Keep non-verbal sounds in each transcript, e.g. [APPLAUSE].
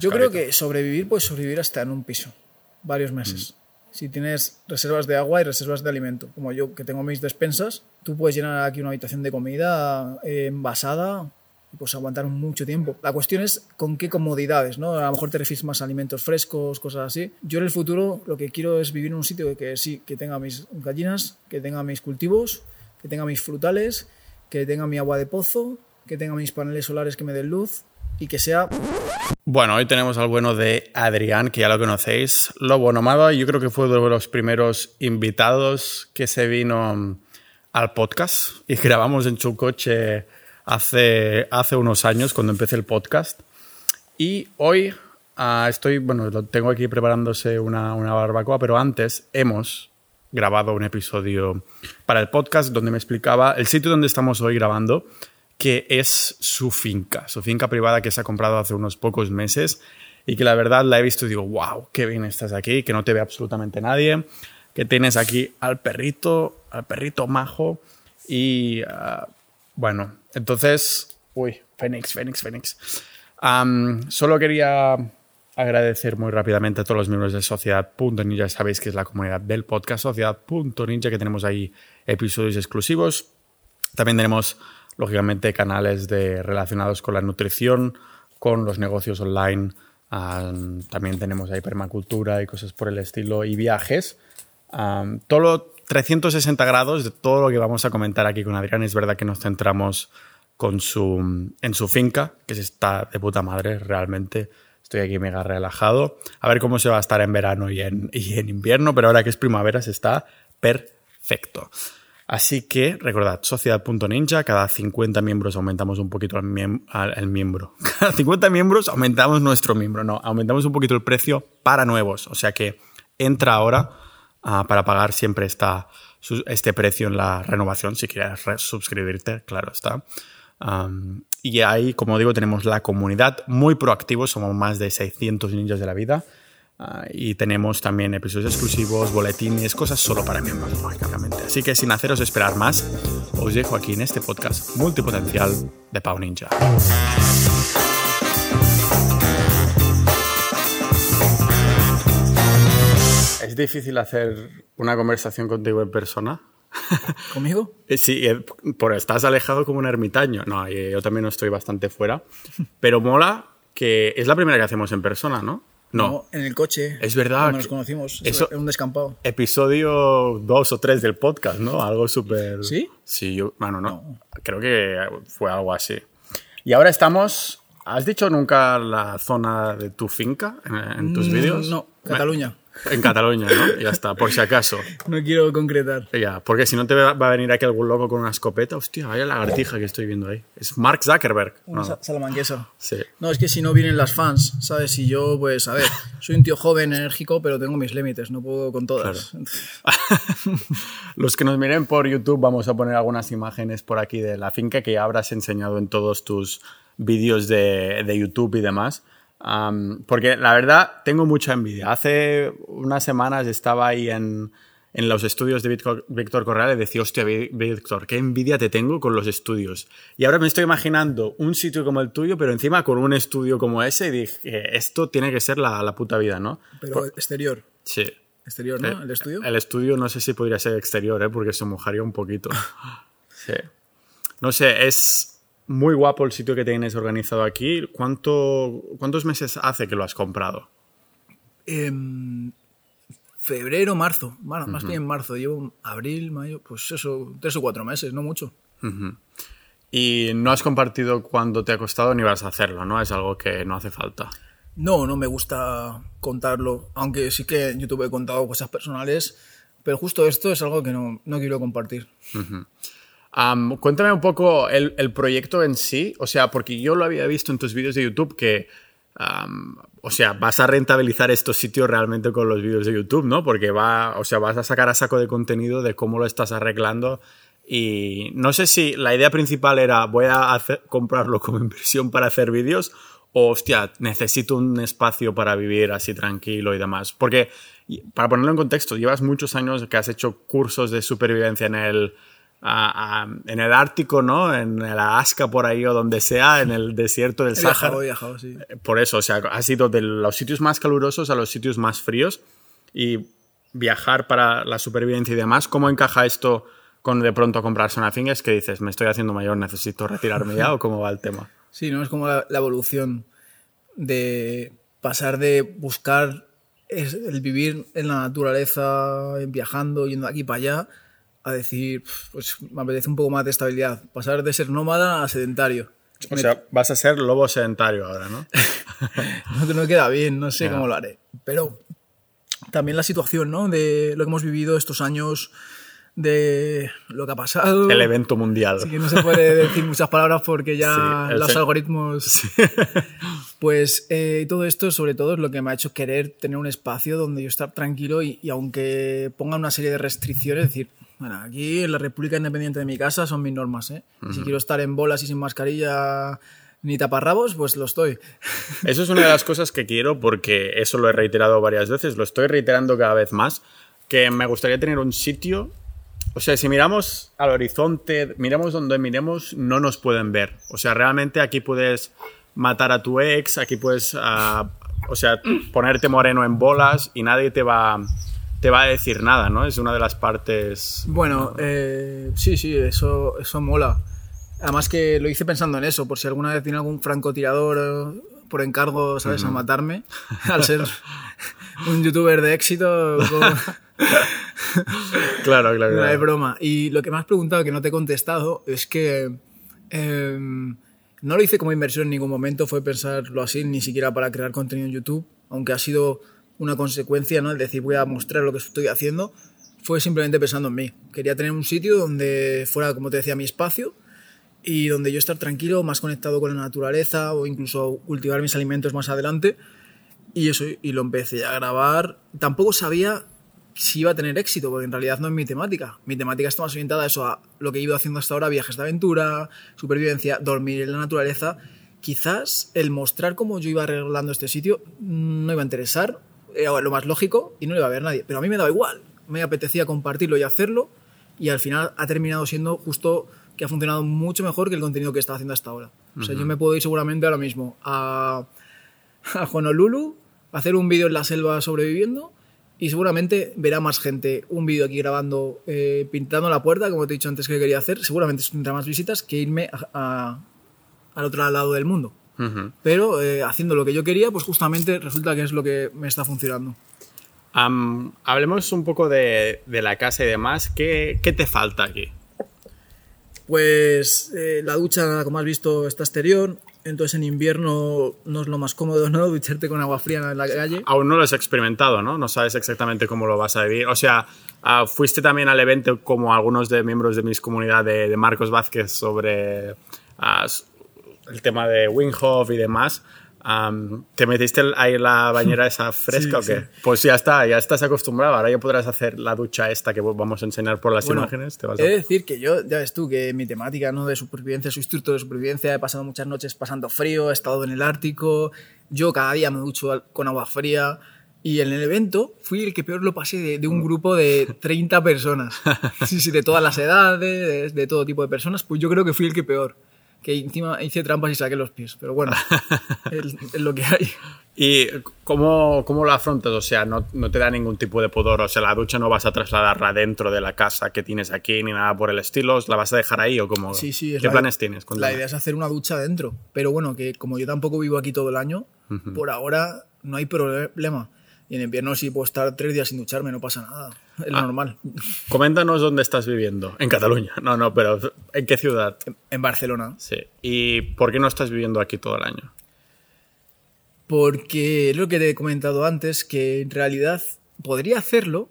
Yo creo que sobrevivir puedes sobrevivir hasta en un piso, varios meses. Si tienes reservas de agua y reservas de alimento, como yo que tengo mis despensas, tú puedes llenar aquí una habitación de comida eh, envasada y pues aguantar mucho tiempo. La cuestión es con qué comodidades, ¿no? A lo mejor te refieres más a alimentos frescos, cosas así. Yo en el futuro lo que quiero es vivir en un sitio que sí, que tenga mis gallinas, que tenga mis cultivos, que tenga mis frutales, que tenga mi agua de pozo, que tenga mis paneles solares que me den luz y que sea bueno, hoy tenemos al bueno de Adrián, que ya lo conocéis. Lobo Nomada, yo creo que fue uno de los primeros invitados que se vino mm, al podcast y [LAUGHS] grabamos en su coche hace, hace unos años cuando empecé el podcast. Y hoy ah, estoy, bueno, tengo aquí preparándose una, una barbacoa, pero antes hemos grabado un episodio para el podcast donde me explicaba el sitio donde estamos hoy grabando que es su finca, su finca privada que se ha comprado hace unos pocos meses y que la verdad la he visto y digo, wow, qué bien estás aquí, que no te ve absolutamente nadie, que tienes aquí al perrito, al perrito majo y ah, bueno, entonces, uy, Fénix, Fénix, Fénix. solo quería agradecer muy rápidamente a todos los miembros de Sociedad.ninja, sabéis que es la comunidad del podcast Sociedad.ninja, que tenemos ahí episodios exclusivos. También tenemos lógicamente canales de, relacionados con la nutrición, con los negocios online. también tenemos ahí permacultura y cosas por el estilo y viajes. todo 360 grados de todo lo que vamos a comentar aquí con Adrián. Es verdad que nos centramos con su, en su finca, que está de puta madre realmente. Estoy aquí mega relajado. A ver cómo se va a estar en verano y en, y en invierno, pero ahora que es primavera se está perfecto. Así que recordad, sociedad.ninja, cada 50 miembros aumentamos un poquito el, miembro. [LAUGHS] Cada 50 miembros aumentamos nuestro miembro, no, aumentamos un poquito el precio para nuevos. O sea que entra ahora ah, para pagar siempre está este precio en la renovación, si quieres suscribirte, claro está. y ahí, como digo, tenemos la comunidad muy proactivos, somos más de 600 ninjas de la vida. Ah, y tenemos también episodios exclusivos, boletines, cosas solo para miembros, lógicamente. Así que sin haceros esperar más, os dejo aquí en este podcast multipotencial de Pau Ninja. ¿Es difícil hacer una conversación contigo en persona? [LAUGHS] ¿Conmigo? Eh, sí, eh, por estás alejado como un ermitaño. No, yo también estoy bastante fuera. Pero mola que es la primera que hacemos en persona, ¿no? No. en el coche. Es verdad. nos conocimos. Eso, en un descampado. Episodio 2 o 3 del podcast, ¿no? Algo súper. ¿Sí? Sí, yo. Bueno, no. Creo que fue algo así. Y ahora estamos. ¿Has dicho nunca la zona de tu finca en, tus mm, vídeos? No, Cataluña. En Cataluña, ¿no? Ya está, por si acaso. No quiero concretar. Ya, porque si no te va a venir aquí algún loco con una escopeta. Hostia, vaya lagartija que estoy viendo ahí. Es Mark Zuckerberg. Una salamanquesa. Sí. No, es que si no vienen las fans, ¿sabes? Si yo, pues, a ver, soy un tío joven, enérgico, pero tengo mis límites, no puedo con todas. [LAUGHS] Los que nos miren por YouTube, vamos a poner algunas imágenes por aquí de la finca que ya habrás enseñado en todos tus vídeos de, de YouTube y demás porque la verdad tengo mucha envidia. Hace unas semanas estaba ahí en, en los estudios de Víctor, Correal y decía, hostia, Víctor, qué envidia te tengo con los estudios. Y ahora me estoy imaginando un sitio como el tuyo, pero encima con un estudio como ese y dije, esto tiene que ser la, la puta vida, ¿no? Pero exterior. Sí. Exterior, ¿no? ¿El estudio? El estudio no sé si podría ser exterior, ¿eh? porque se mojaría un poquito. [LAUGHS] sí. No sé, es muy guapo el sitio que tienes organizado aquí. ¿Cuánto, ¿Cuántos meses hace que lo has comprado? En febrero, marzo. Bueno, más bien en marzo. Llevo abril, mayo, pues eso, tres o cuatro meses, no mucho. Y no has compartido cuándo te ha costado ni vas a hacerlo, ¿no? Es algo que no hace falta. No, no me gusta contarlo, aunque sí que en YouTube he contado cosas personales, pero justo esto es algo que no, no quiero compartir cuéntame un poco el, proyecto en sí, o sea, porque yo lo había visto en tus vídeos de YouTube que, o sea, vas a rentabilizar estos sitios realmente con los vídeos de YouTube, ¿no? Porque va, o sea, vas a sacar a saco de contenido de cómo lo estás arreglando y no sé si la idea principal era voy a comprarlo como inversión para hacer vídeos o, hostia, necesito un espacio para vivir así tranquilo y demás. Porque, para ponerlo en contexto, llevas muchos años que has hecho cursos de supervivencia en el a- a- en el Ártico, ¿no? En el Alaska por ahí o donde sea, en el desierto del Sáhara. he viajado, sí. Por eso, o sea, has ido de los sitios más calurosos a los sitios más fríos y viajar para la supervivencia y demás. ¿Cómo encaja esto con de pronto comprarse una finca? Es que dices, me estoy haciendo mayor, necesito retirarme ya o cómo va el tema. Sí, ¿no? Es como la, la evolución de pasar de buscar es- el vivir en la naturaleza, viajando, yendo de aquí para allá, a decir, "Pf, pues me apetece un poco más de estabilidad. Pasar de ser nómada a sedentario. O sea, vas a ser lobo sedentario ahora, ¿no? [LAUGHS] No, no queda bien, no sé cómo lo haré. Pero también la situación, ¿no? De lo que hemos vivido estos años, de lo que ha pasado. El evento mundial. Así que no se puede decir muchas palabras porque ya [LAUGHS] Sí, los se- algoritmos. [LAUGHS] Pues eh, todo esto, sobre todo, es lo que me ha hecho querer tener un espacio donde yo estar tranquilo y, y aunque pongan una serie de restricciones, decir, bueno, aquí en la República Independiente de mi casa son mis normas, ¿eh? Si quiero estar en bolas y sin mascarilla ni taparrabos, pues lo estoy. [LAUGHS] Eso es una de las cosas que quiero porque eso lo he reiterado varias veces, lo estoy reiterando cada vez más, que me gustaría tener un sitio, o sea, si miramos al horizonte, miramos donde miremos, no nos pueden ver. O sea, realmente aquí puedes matar a tu ex, aquí puedes, ah, o sea, ponerte moreno en bolas y nadie te va, te va a decir nada, ¿no? Es una de las partes... Bueno, eh, sí, sí, eso, eso mola. Además que lo hice pensando en eso, por si alguna vez tiene algún francotirador eh, por encargo, ¿sabes?, a matarme, [LAUGHS] al ser un youtuber de éxito. como- [LAUGHS] Claro, claro, No es claro. broma. Y lo que me has preguntado que no te he contestado es que em, no lo hice como inversión en ningún momento, fue pensarlo así, ni siquiera para crear contenido en YouTube, aunque ha sido una consecuencia, ¿no? El decir voy a mostrar lo que estoy haciendo, fue simplemente pensando en mí. Quería tener un sitio donde fuera, como te decía, mi espacio y donde yo estar tranquilo, más conectado con la naturaleza o incluso cultivar mis alimentos más adelante. Y eso, y lo empecé a grabar. Tampoco sabía si iba a tener éxito, porque en realidad no es mi temática. Mi temática está más orientada a eso, a lo que he ido haciendo hasta ahora, viajes de aventura, supervivencia, dormir en la naturaleza. Quizás el mostrar cómo yo iba arreglando este sitio no iba a interesar, era lo más lógico, y no lo iba a ver nadie. Pero a mí me daba igual, me apetecía compartirlo y hacerlo, y al final ha terminado siendo justo que ha funcionado mucho mejor que el contenido que estaba haciendo hasta ahora. O sea, yo me puedo ir seguramente ahora mismo a, a Honolulu, hacer un vídeo en la selva sobreviviendo y seguramente verá más gente un vídeo aquí grabando, eh, pintando la puerta, como te he dicho antes que quería hacer, seguramente tendrá más visitas que irme a- a- al otro lado del mundo. Pero eh, haciendo lo que yo quería, pues justamente resulta que es lo que me está funcionando. Hablemos un poco de, de la casa y demás. ¿Qué, qué te falta aquí? Pues eh, la ducha, como has visto, está exterior. Entonces en invierno no es lo más cómodo, ¿no? [LAUGHS] Ducharte con agua fría en la calle. Aún no lo has experimentado, ¿no? No sabes exactamente cómo lo vas a vivir. O sea, ah, fuiste también al evento como algunos de miembros de mis comunidad de, de Marcos Vázquez sobre ah, el tema de Winghoff y demás. Am, ¿Te metiste ahí en la bañera esa [LAUGHS] fresca Sí, o qué? sí. Pues ya está, ya estás acostumbrado. Ahora ya podrás hacer la ducha esta que vamos a enseñar por las Bueno, imágenes. Te vas a- He de decir que yo, ya ves tú, que mi temática ¿no? de supervivencia, soy instructor de supervivencia, he pasado muchas noches pasando frío, he estado en el Ártico, yo cada día me ducho con agua fría y en el evento fui el que peor lo pasé de, de un grupo de 30 personas. [LAUGHS] Sí, sí, de todas las edades, de, de todo tipo de personas, pues yo creo que fui el que peor. Que encima hice trampas y saqué los pies, pero bueno, [LAUGHS] es, lo que hay. ¿Y cómo, cómo lo afrontas? O sea, no, no te da ningún tipo de pudor. O sea, la ducha no vas a trasladarla dentro de la casa que tienes aquí ni nada por el estilo. ¿La vas a dejar ahí o cómo? Sí, sí. es ¿Qué la- planes tienes? La Cuéntame. idea es hacer una ducha dentro. Pero bueno, que como yo tampoco vivo aquí todo el año, por ahora no hay problema. Y en invierno sí puedo estar tres días sin ducharme, no pasa nada. Es Ah. normal. Coméntanos dónde estás viviendo. En Cataluña. No, no, pero ¿en qué ciudad? En Barcelona. Sí. ¿Y por qué no estás viviendo aquí todo el año? Porque es lo que te he comentado antes, que en realidad podría hacerlo.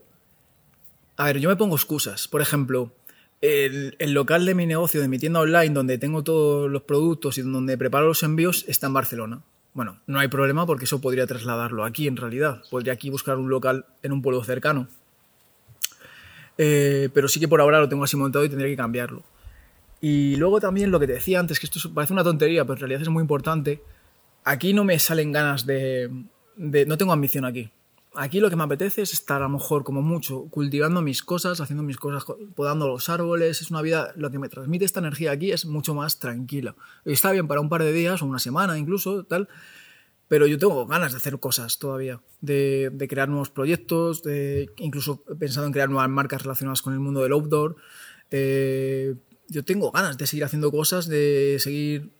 A ver, yo me pongo excusas. Por ejemplo, el, el local de mi negocio, de mi tienda online, donde tengo todos los productos y donde preparo los envíos, está en Barcelona. Bueno, no hay problema porque eso podría trasladarlo aquí en realidad. Podría aquí buscar un local en un pueblo cercano. Eh, pero sí que por ahora lo tengo así montado y tendría que cambiarlo. Y luego también lo que te decía antes, que esto parece una tontería, pero en realidad es muy importante. Aquí no me salen ganas de, de- No tengo ambición aquí. Aquí lo que me apetece es estar a lo mejor como mucho cultivando mis cosas, haciendo mis cosas, co- podando los árboles. Es una vida, lo que me transmite esta energía aquí es mucho más tranquila. Y Está bien para un par de días o una semana incluso, tal. Pero yo tengo ganas de hacer cosas todavía, de, de crear nuevos proyectos, de, incluso he pensado en crear nuevas marcas relacionadas con el mundo del outdoor. Eh, yo tengo ganas de seguir haciendo cosas, de seguir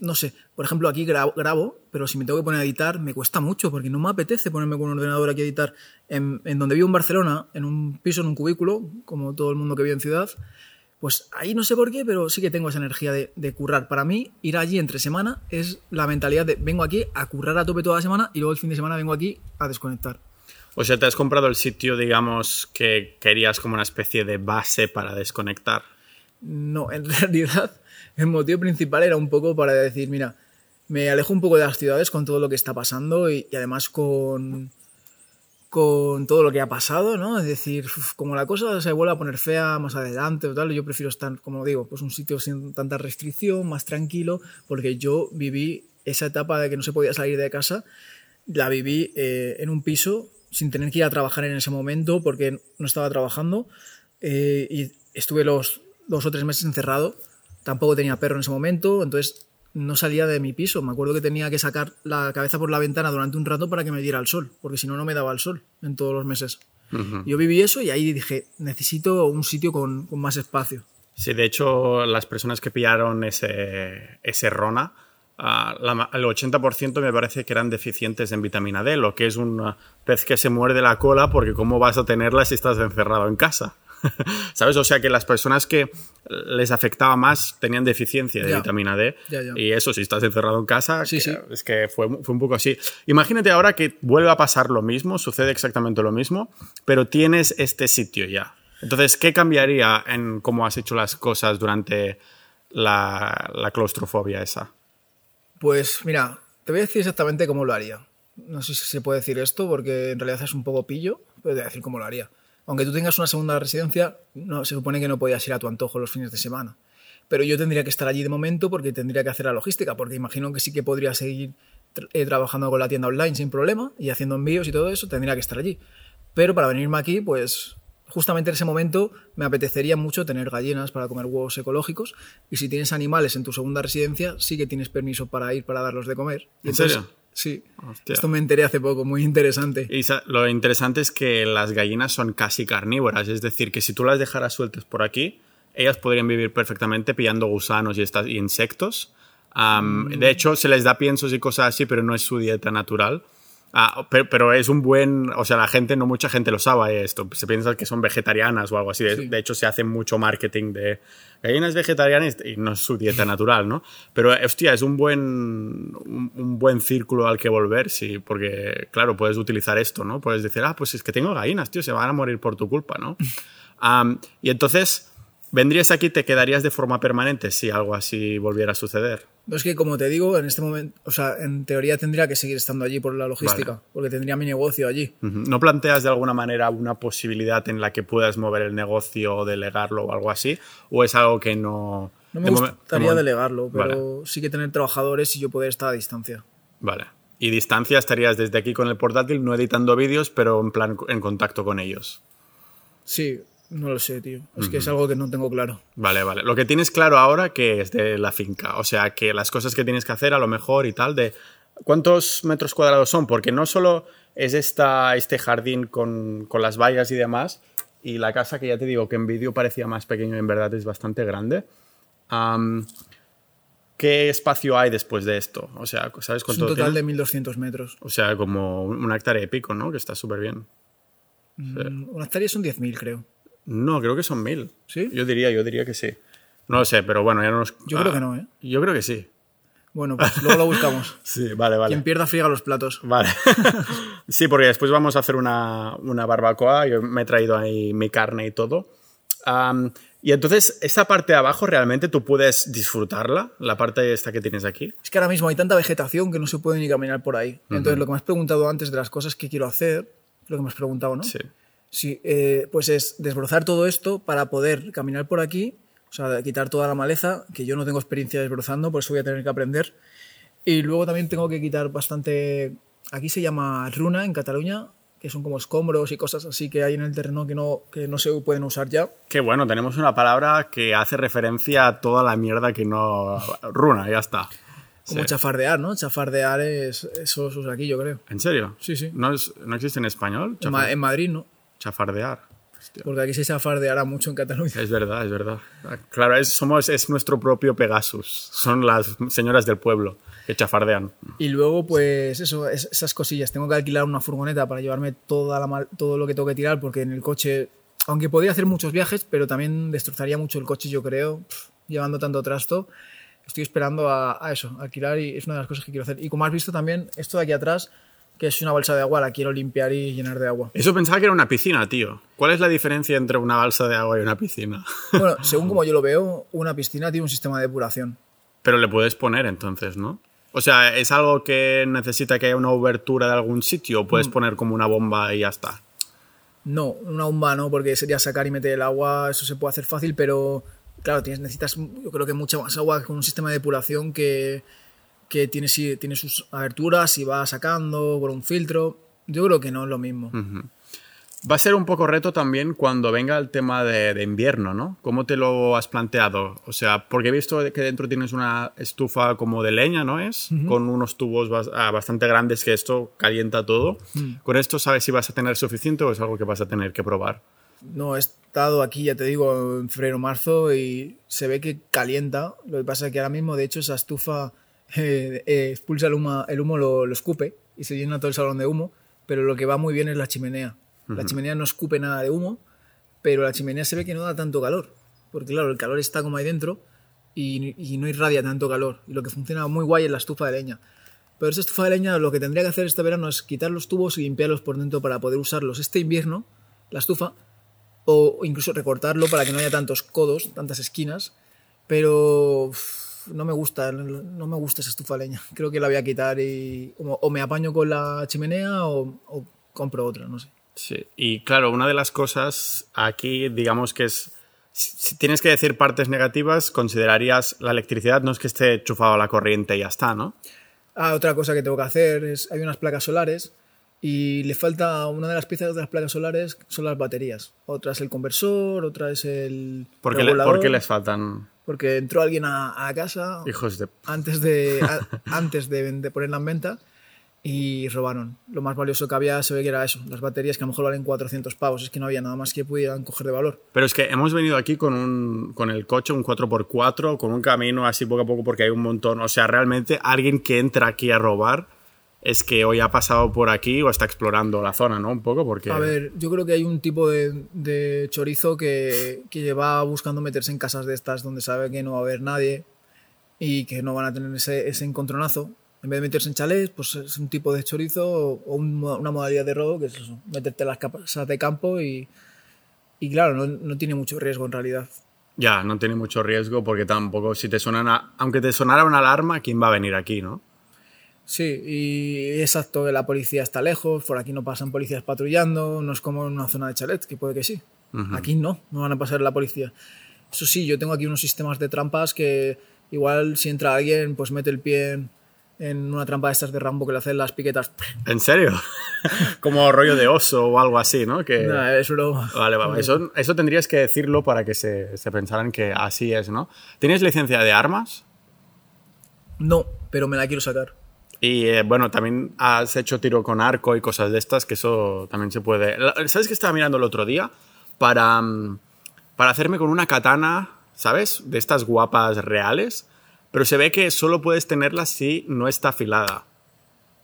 no sé, por ejemplo, aquí grabo, grabo, pero si me tengo que poner a editar, me cuesta mucho, porque no me apetece ponerme con un ordenador aquí a editar. En, en donde vivo en Barcelona, en un piso, en un cubículo, como todo el mundo que vive en ciudad, pues ahí no sé por qué, pero sí que tengo esa energía de, de currar. Para mí, ir allí entre semana es la mentalidad de vengo aquí a currar a tope toda la semana y luego el fin de semana vengo aquí a desconectar. O sea, te has comprado el sitio, digamos, que querías como una especie de base para desconectar. No, en [LAUGHS] realidad el motivo principal era un poco para decir, mira, me alejo un poco de las ciudades con todo lo que está pasando y, además con, con todo lo que ha pasado, ¿no? Es decir, como la cosa se vuelve a poner fea más adelante o tal, yo prefiero estar, como digo, pues un sitio sin tanta restricción, más tranquilo, porque yo viví esa etapa de que no se podía salir de casa, la viví eh, en un piso sin tener que ir a trabajar en ese momento porque no estaba trabajando eh, y estuve los dos o tres meses encerrado. Tampoco tenía perro en ese momento, entonces no salía de mi piso. Me acuerdo que tenía que sacar la cabeza por la ventana durante un rato para que me diera el sol, porque si no, no me daba el sol en todos los meses. Yo viví eso y ahí dije, necesito un sitio con, con más espacio. Sí, de hecho, las personas que pillaron ese, ese Rona, la ma- el 80% me parece que eran deficientes en vitamina D, lo que es un pez que se muerde la cola porque cómo vas a tenerla si estás encerrado en casa. [LAUGHS] ¿Sabes? O sea que las personas que les afectaba más tenían deficiencia de Ya. vitamina D. Ya, ya. Y eso, si estás encerrado en casa, Sí, que- sí. es que fue, fue un poco así. Imagínate ahora que vuelve a pasar lo mismo, sucede exactamente lo mismo, pero tienes este sitio ya. Entonces, ¿qué cambiaría en cómo has hecho las cosas durante la, la claustrofobia esa? Pues mira, te voy a decir exactamente cómo lo haría. No sé si se puede decir esto porque en realidad es un poco pillo, pero te voy a decir cómo lo haría. Aunque tú tengas una segunda residencia, no, se supone que no podías ir a tu antojo los fines de semana. Pero yo tendría que estar allí de momento porque tendría que hacer la logística, porque imagino que sí que podría seguir tra- eh, trabajando con la tienda online sin problema y haciendo envíos y todo eso, tendría que estar allí. Pero para venirme aquí, pues justamente en ese momento me apetecería mucho tener gallinas para comer huevos ecológicos y si tienes animales en tu segunda residencia, sí que tienes permiso para ir para darlos de comer. ¿En entonces- serio? Sí. Hostia. Esto me enteré hace poco, muy interesante. Y lo interesante es que las gallinas son casi carnívoras, es decir, que si tú las dejaras sueltas por aquí, ellas podrían vivir perfectamente pillando gusanos y, estas, y insectos. Am, De hecho, se les da piensos y cosas así, pero no es su dieta natural. Ah, pero, pero es un buen, o sea, la gente, no mucha gente lo sabe esto, se piensa que son vegetarianas o algo así. De, Sí. de hecho, se hace mucho marketing de gallinas vegetarianas y no es su dieta natural, ¿no? Pero, hostia, es un buen, un, un buen círculo al que volver, sí, porque, claro, puedes utilizar esto, ¿no? Puedes decir, ah, pues es que tengo gallinas, tío, se van a morir por tu culpa, ¿no? [LAUGHS] Am, y entonces, ¿vendrías aquí y te quedarías de forma permanente si algo así volviera a suceder? No es que, como te digo, en este momento, o sea, en teoría tendría que seguir estando allí por la logística, Vale. porque tendría mi negocio allí. ¿No planteas de alguna manera una posibilidad en la que puedas mover el negocio o delegarlo o algo así? ¿O es algo que no... No me de gustaría de delegarlo, pero Vale. sí que tener trabajadores y yo poder estar a distancia. Vale. Y distancia estarías desde aquí con el portátil, no editando vídeos, pero en plan en contacto con ellos. Sí, no lo sé, tío. Es que es algo que no tengo claro. Vale, vale. Lo que tienes claro ahora que es de la finca. O sea, que las cosas que tienes que hacer a lo mejor y tal, de cuántos metros cuadrados son, porque no solo es esta, este jardín con, con las vallas y demás, y la casa que ya te digo que en vídeo parecía más pequeño, en verdad es bastante grande. ¿Qué espacio hay después de esto? O sea, ¿sabes Es cuánto un total tiene? de 1200 metros. O sea, como un hectárea y pico, ¿no? Que está súper bien. Mm, Una hectárea son 10.000, creo. No, creo que son mil. ¿Sí? Yo diría, yo diría que sí. No lo sé, pero bueno, ya no nos... Yo creo que no, ¿eh? Yo creo que sí. Bueno, pues luego lo buscamos. [LAUGHS] Sí, vale, vale. Quien pierda friega los platos. Vale. [LAUGHS] sí, porque después vamos a hacer una, una barbacoa. Yo me he traído ahí mi carne y todo. Y entonces, esa parte de abajo realmente tú puedes disfrutarla, la parte esta que tienes aquí. Es que ahora mismo hay tanta vegetación que no se puede ni caminar por ahí. Entonces, lo que me has preguntado antes de las cosas que quiero hacer, lo que me has preguntado, ¿no? Sí. Sí, eh, pues es desbrozar todo esto para poder caminar por aquí, o sea, quitar toda la maleza, que yo no tengo experiencia desbrozando, por eso voy a tener que aprender. Y luego también tengo que quitar bastante, aquí se llama runa en Cataluña, que son como escombros y cosas así que hay en el terreno que no, que no se pueden usar ya. Qué bueno, tenemos una palabra que hace referencia a toda la mierda que no... Runa, ya está. Como Sí. chafardear, ¿no? Chafardear es eso se usa aquí, yo creo. ¿En serio? Sí, sí. ¿No, es- no existe en español? En Madrid, ¿no? Chafardear. Hostia. Porque aquí se chafardeará mucho en Cataluña. Es verdad, es verdad. Claro, es, somos, es nuestro propio Pegasus. Son las señoras del pueblo que chafardean. Y luego, pues eso, es- esas cosillas. Tengo que alquilar una furgoneta para llevarme toda la mal- todo lo que tengo que tirar, porque en el coche, aunque podría hacer muchos viajes, pero también destrozaría mucho el coche, yo creo, llevando tanto trasto. Estoy esperando a, a eso, alquilar, y es una de las cosas que quiero hacer. Y como has visto también, esto de aquí atrás, que es una balsa de agua, la quiero limpiar y llenar de agua. Eso pensaba que era una piscina, tío. ¿Cuál es la diferencia entre una balsa de agua y una piscina? [LAUGHS] Bueno, según como yo lo veo, una piscina tiene un sistema de depuración. Pero le puedes poner entonces, ¿no? O sea, ¿es algo que necesita que haya una obertura de algún sitio o puedes poner como una bomba y ya está? No, una bomba no, porque sería sacar y meter el agua, eso se puede hacer fácil, pero claro, tienes, necesitas yo creo que mucha más agua con un sistema de depuración que, que tiene, sí, tiene sus aberturas y va sacando por un filtro. Yo creo que no es lo mismo. Va a ser un poco reto también cuando venga el tema de, de invierno, ¿no? ¿Cómo te lo has planteado? O sea, porque he visto que dentro tienes una estufa como de leña, ¿no es? Con unos tubos ah, bastante grandes que esto calienta todo. ¿Con esto sabes si vas a tener suficiente o es algo que vas a tener que probar? No, he estado aquí, ya te digo, en febrero marzo y se ve que calienta. Lo que pasa es que ahora mismo, de hecho, esa estufa eh, eh, expulsa el humo, el humo lo, lo escupe y se llena todo el salón de humo, pero lo que va muy bien es la chimenea. La chimenea no escupe nada de humo, pero la chimenea se ve que no da tanto calor, porque claro, el calor está como ahí dentro y, y no irradia tanto calor. Y lo que funciona muy guay es la estufa de leña. Pero esa estufa de leña lo que tendría que hacer este verano es quitar los tubos y limpiarlos por dentro para poder usarlos este invierno, la estufa, o incluso recortarlo para que no haya tantos codos, tantas esquinas, pero no me gusta, no me gusta esa estufa leña. [LAUGHS] Creo que la voy a quitar y o, me apaño con la chimenea o, o compro otra, no sé. Sí, y claro, una de las cosas aquí, digamos que es, si si tienes que decir partes negativas, considerarías la electricidad, no es que esté enchufado a la corriente y ya está, ¿no? Ah, otra cosa que tengo que hacer es, hay unas placas solares y le falta una de las piezas de las placas solares son las baterías. Otra es el conversor, otra es el ¿Por qué, le- regulador, por qué les faltan porque entró alguien a, a casa hijos de... antes de, a- [LAUGHS] antes de, de ponerla en venta y robaron. Lo más valioso que había se ve que era eso, las baterías que a lo mejor valen 400 pavos, es que no había nada más que pudieran coger de valor. Pero es que hemos venido aquí con, un, con el coche, un 4x4, con un camino así poco a poco porque hay un montón. O sea, realmente alguien que entra aquí a robar es que hoy ha pasado por aquí o está explorando la zona, ¿no? Un poco porque... A ver, yo creo que hay un tipo de, de chorizo que, que va buscando meterse en casas de estas donde sabe que no va a haber nadie y que no van a tener ese, ese encontronazo. En vez de meterse en chalés, pues es un tipo de chorizo o o un mo- una modalidad de robo que es eso, meterte en las casas de campo y, y claro, no, no tiene mucho riesgo en realidad. Ya, no tiene mucho riesgo porque tampoco si te suenan... a- Aunque te sonara una alarma, ¿quién va a venir aquí, no? Sí, y exacto, la policía está lejos, por aquí no pasan policías patrullando, no es como en una zona de chalet, que puede que sí. Aquí no, no van a pasar la policía. Eso sí, yo tengo aquí unos sistemas de trampas que igual si entra alguien, pues mete el pie en, en una trampa de estas de Rambo que le hacen las piquetas. ¿En serio? [LAUGHS] Como rollo de oso o algo así, ¿no? Que... Nah, es broma. Vale, vale. Eso, eso tendrías que decirlo para que se, se pensaran que así es, ¿no? ¿Tienes licencia de armas? No, pero me la quiero sacar. Y eh, bueno, también has hecho tiro con arco y cosas de estas, que eso también se puede. ¿Sabes qué estaba mirando el otro día? Para, mm, para hacerme con una katana, ¿sabes? De estas guapas reales. Pero se ve que solo puedes tenerla si no está afilada.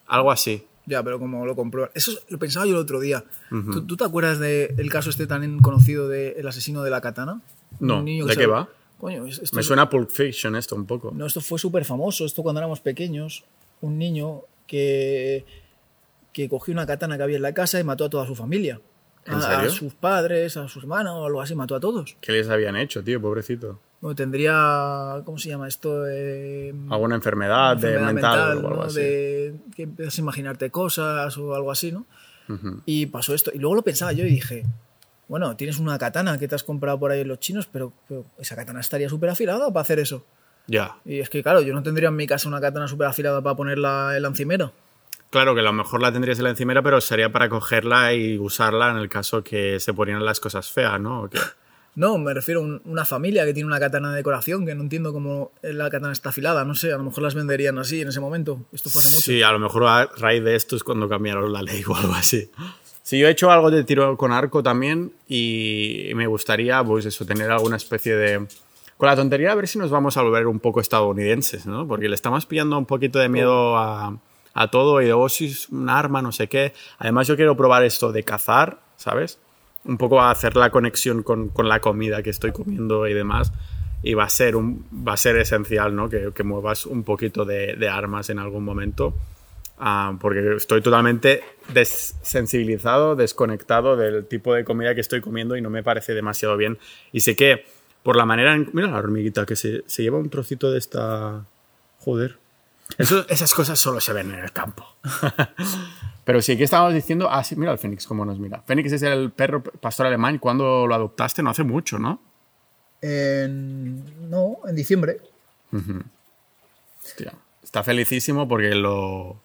Algo así. Ya, pero como lo comprueban. Eso lo pensaba yo el otro día. ¿Tú, tú te acuerdas del caso este tan conocido del asesino de la katana? No, niño que ¿de qué va? Coño, es- esto Me es- suena a Pulp Fiction esto un poco. No, esto fue súper famoso. Esto cuando éramos pequeños, un niño que, que cogió una katana que había en la casa y mató a toda su familia. ¿En a, sus padres, a sus hermanos o algo así, mató a todos. ¿Qué les habían hecho, tío? Pobrecito. Bueno, tendría, ¿cómo se llama esto? Eh, Alguna enfermedad, de mental, mental, o algo ¿no? así. De que empiezas a imaginarte cosas o algo así, ¿no? Y pasó esto. Y luego lo pensaba yo y dije, bueno, tienes una katana que te has comprado por ahí en los chinos, pero, pero esa katana estaría súper afilada para hacer eso. Ya. Y es que, claro, yo no tendría en mi casa una katana súper afilada para ponerla en la encimera. Claro, que a lo mejor la tendrías en la encimera, pero sería para cogerla y usarla en el caso que se ponían las cosas feas, ¿no? ¿O qué? No, me refiero a un- una familia que tiene una katana de decoración, que no entiendo cómo la katana está afilada, no sé, a lo mejor las venderían así en ese momento. Esto fue hace mucho. Sí, a lo mejor a raíz de esto es cuando cambiaron la ley o algo así. Sí, yo he hecho algo de tiro con arco también y me gustaría, pues eso, tener alguna especie de... Con la tontería, a ver si nos vamos a volver un poco estadounidenses, ¿no? Porque le estamos pillando un poquito de miedo a, a todo y de, oh, si es un arma, no sé qué. Además, yo quiero probar esto de cazar, ¿sabes? Un poco a hacer la conexión con, con la comida que estoy comiendo y demás. Y va a ser, un, va a ser esencial, ¿no? Que, que muevas un poquito de, de armas en algún momento. Ah, porque estoy totalmente desensibilizado, desconectado del tipo de comida que estoy comiendo y no me parece demasiado bien. Y sé que por la manera... en- Mira la hormiguita que se, se lleva un trocito de esta... Joder. Eso- esas cosas solo se ven en el campo. [LAUGHS] Pero sí, que estábamos diciendo... Ah, sí, mira el Fénix cómo nos mira. Fénix es el perro pastor alemán. ¿Cuándo lo adoptaste? No hace mucho, ¿no? En- no, en diciembre. Hostia. Está felicísimo porque lo,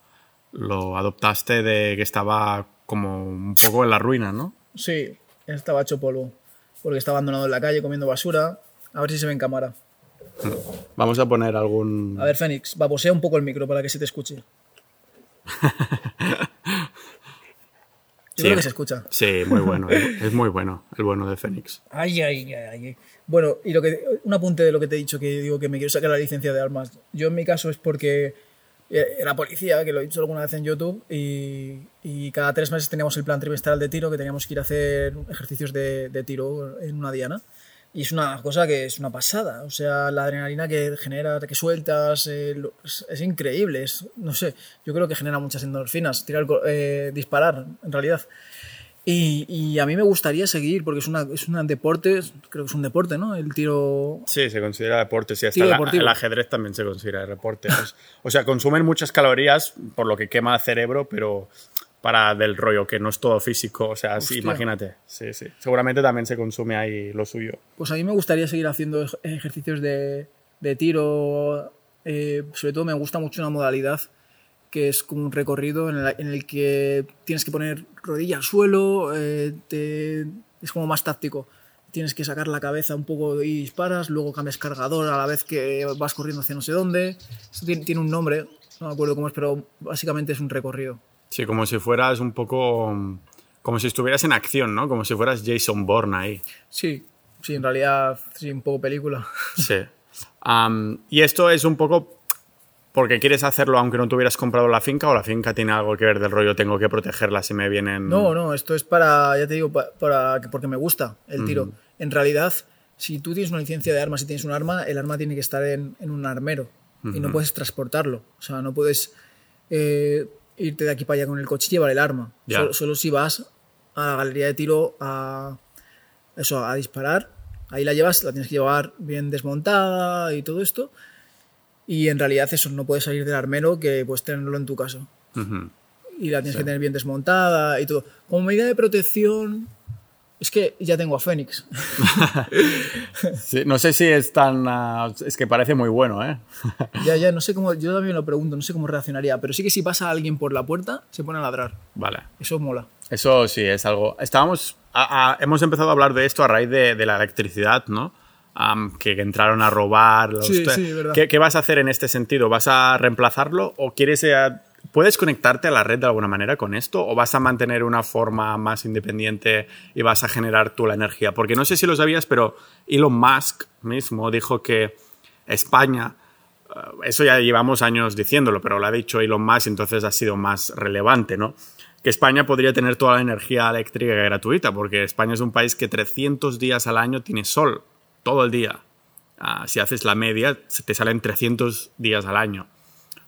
lo adoptaste de que estaba como un poco en la ruina, ¿no? Sí, estaba hecho polvo. Porque está abandonado en la calle comiendo basura. A ver si se ve en cámara. Vamos a poner algún... A ver, Fénix, babosea un poco el micro para que se te escuche. [LAUGHS] Yo Sí. creo que se escucha. Sí, muy bueno. Es muy bueno el bueno de Fénix. Ay, ay, ay, ay. Bueno, y lo que, un apunte de lo que te he dicho, que digo que me quiero sacar la licencia de armas. Yo en mi caso es porque era policía, que lo he dicho alguna vez en YouTube, y, y cada tres meses teníamos el plan trimestral de tiro, que teníamos que ir a hacer ejercicios de, de tiro en una diana. Y es una cosa que es una pasada. O sea, la adrenalina que genera, que sueltas, eh, lo- es, es increíble. Es, no sé, yo creo que genera muchas endorfinas. Tirar, eh, disparar, en realidad. Y, y a mí me gustaría seguir, porque es, una, es un deporte, creo que es un deporte, ¿no? El tiro. Sí, se considera deporte. Sí, hasta la- el ajedrez también se considera deporte. O sea, consumen muchas calorías por lo que quema el cerebro, pero para del rollo que no es todo físico. O sea, sí, imagínate. Sí, sí. Seguramente también se consume ahí lo suyo. Pues a mí me gustaría seguir haciendo ej- ejercicios de, de tiro. eh, sobre todo me gusta mucho una modalidad que es como un recorrido en el, en el que tienes que poner rodilla al suelo, eh, te- es como más táctico. Tienes que sacar la cabeza un poco y disparas, luego cambias cargador a la vez que vas corriendo hacia no sé dónde. Esto tiene, tiene un nombre, no me acuerdo cómo es, pero básicamente es un recorrido. Sí, como si fueras un poco... Como si estuvieras en acción, ¿no? Como si fueras Jason Bourne ahí. Sí, sí, en realidad sí, un poco película. Sí. Y esto es un poco porque quieres hacerlo aunque no tuvieras comprado la finca o la finca tiene algo que ver del rollo, tengo que protegerla si me vienen... No, no, esto es para, ya te digo, pa- para, que- porque me gusta el tiro. En realidad, si tú tienes una licencia de armas y tienes un arma, el arma tiene que estar en, en un armero y no puedes transportarlo. O sea, no puedes eh, irte de aquí para allá con el coche y llevar el arma. Solo, solo si vas a la galería de tiro a, eso, a disparar. Ahí la llevas, la tienes que llevar bien desmontada y todo esto. Y en realidad eso, no puedes salir del armero que puedes tenerlo en tu casa Ujú. y la tienes que tener bien desmontada y todo. Como medida de protección, es que ya tengo a Fénix. [LAUGHS] Sí, no sé si es tan... ah, es que parece muy bueno, ¿eh? ya, ya, no sé cómo, yo también lo pregunto, no sé cómo reaccionaría, pero sí que si pasa alguien por la puerta, se pone a ladrar. vale. Eso mola. Eso sí, es algo... Estábamos... a- a- hemos empezado a hablar de esto a raíz de, de la electricidad, ¿no? Am, que, entraron a robar. los- Sí, sí, verdad. ¿Qué, qué vas a hacer en este sentido? ¿Vas a reemplazarlo o quieres... eh, ¿Puedes conectarte a la red de alguna manera con esto o vas a mantener una forma más independiente y vas a generar tú la energía? Porque no sé si lo sabías, pero Elon Musk mismo dijo que España eh, eso ya llevamos años diciéndolo, pero lo ha dicho Elon Musk, entonces ha sido más relevante, ¿no? Que España podría tener toda la energía eléctrica gratuita, porque España es un país que 300 días al año tiene sol, todo el día. Ah, si haces la media, te salen 300 días al año.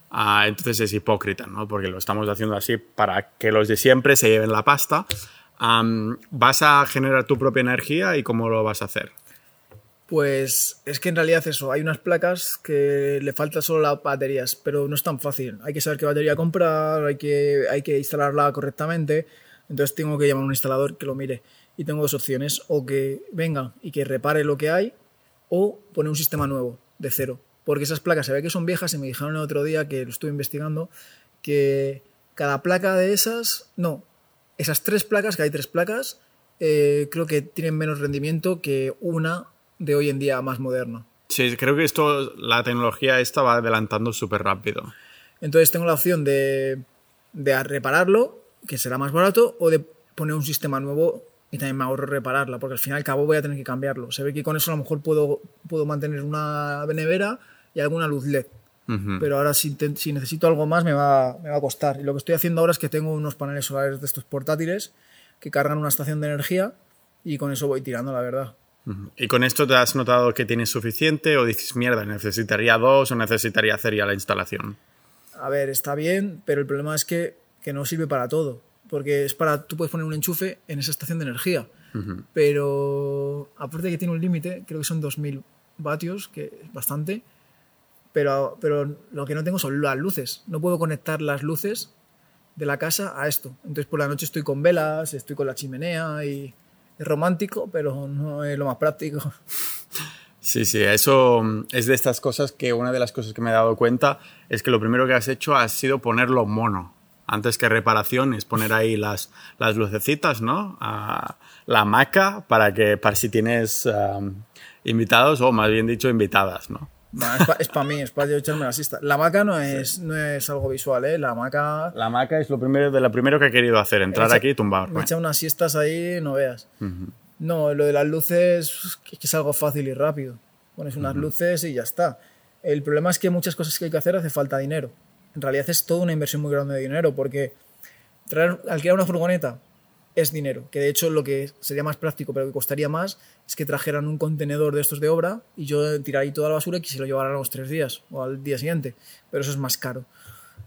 Ah, entonces es hipócrita, ¿no? Porque lo estamos haciendo así para que los de siempre se lleven la pasta. ¿Vas a generar tu propia energía y cómo lo vas a hacer? Pues es que en realidad eso, hay unas placas que le falta solo las baterías, pero no es tan fácil. Hay que saber qué batería comprar, hay que, hay que instalarla correctamente. Entonces tengo que llamar a un instalador que lo mire. Y tengo dos opciones, o que venga y que repare lo que hay, o poner un sistema nuevo, de cero. Porque esas placas se ve que son viejas y me dijeron el otro día que lo estuve investigando, que cada placa de esas, no, esas tres placas, que hay tres placas, eh, creo que tienen menos rendimiento que una de hoy en día más moderna. Sí, creo que esto, la tecnología esta va adelantando súper rápido. Entonces tengo la opción de, de repararlo, que será más barato, o de poner un sistema nuevo y también me ahorro repararla, porque al final al cabo voy a tener que cambiarlo. Se ve que con eso a lo mejor puedo, puedo mantener una nevera y alguna luz LED. Pero ahora si, te- si necesito algo más me va, me va a costar. Y lo que estoy haciendo ahora es que tengo unos paneles solares de estos portátiles que cargan una estación de energía y con eso voy tirando, la verdad. ¿Y con esto te has notado que tienes suficiente o dices, mierda, necesitaría dos o necesitaría hacer ya la instalación? A ver, está bien, pero el problema es que, que no sirve para todo. Porque es para. Tú puedes poner un enchufe en esa estación de energía. Pero aparte de que tiene un límite, creo que son 2000 vatios, que es bastante. Pero, pero lo que no tengo son las luces. No puedo conectar las luces de la casa a esto. Entonces por la noche estoy con velas, estoy con la chimenea y es romántico, pero no es lo más práctico. Sí, sí, eso es de estas cosas que una de las cosas que me he dado cuenta es que lo primero que has hecho ha sido ponerlo mono. Antes que reparación es poner ahí las, las lucecitas, ¿no? Ah, la hamaca para que para si tienes am, invitados o más bien dicho invitadas, ¿no? es para mí, es para yo echarme la siesta. La hamaca no es, no es algo visual, ¿eh? La hamaca La hamaca es lo primero de lo primero que he querido hacer, entrar Echa- aquí y tumbarme. Me echa unas siestas ahí, no veas. No, lo de las luces es que es algo fácil y rápido. Pones unas luces y ya está. El problema es que muchas cosas que hay que hacer hace falta dinero. En realidad es toda una inversión muy grande de dinero porque traer, alquilar una furgoneta es dinero. Que de hecho lo que sería más práctico pero que costaría más es que trajeran un contenedor de estos de obra y yo tiraría toda la basura y que se lo llevaran a los tres días o al día siguiente. Pero eso es más caro.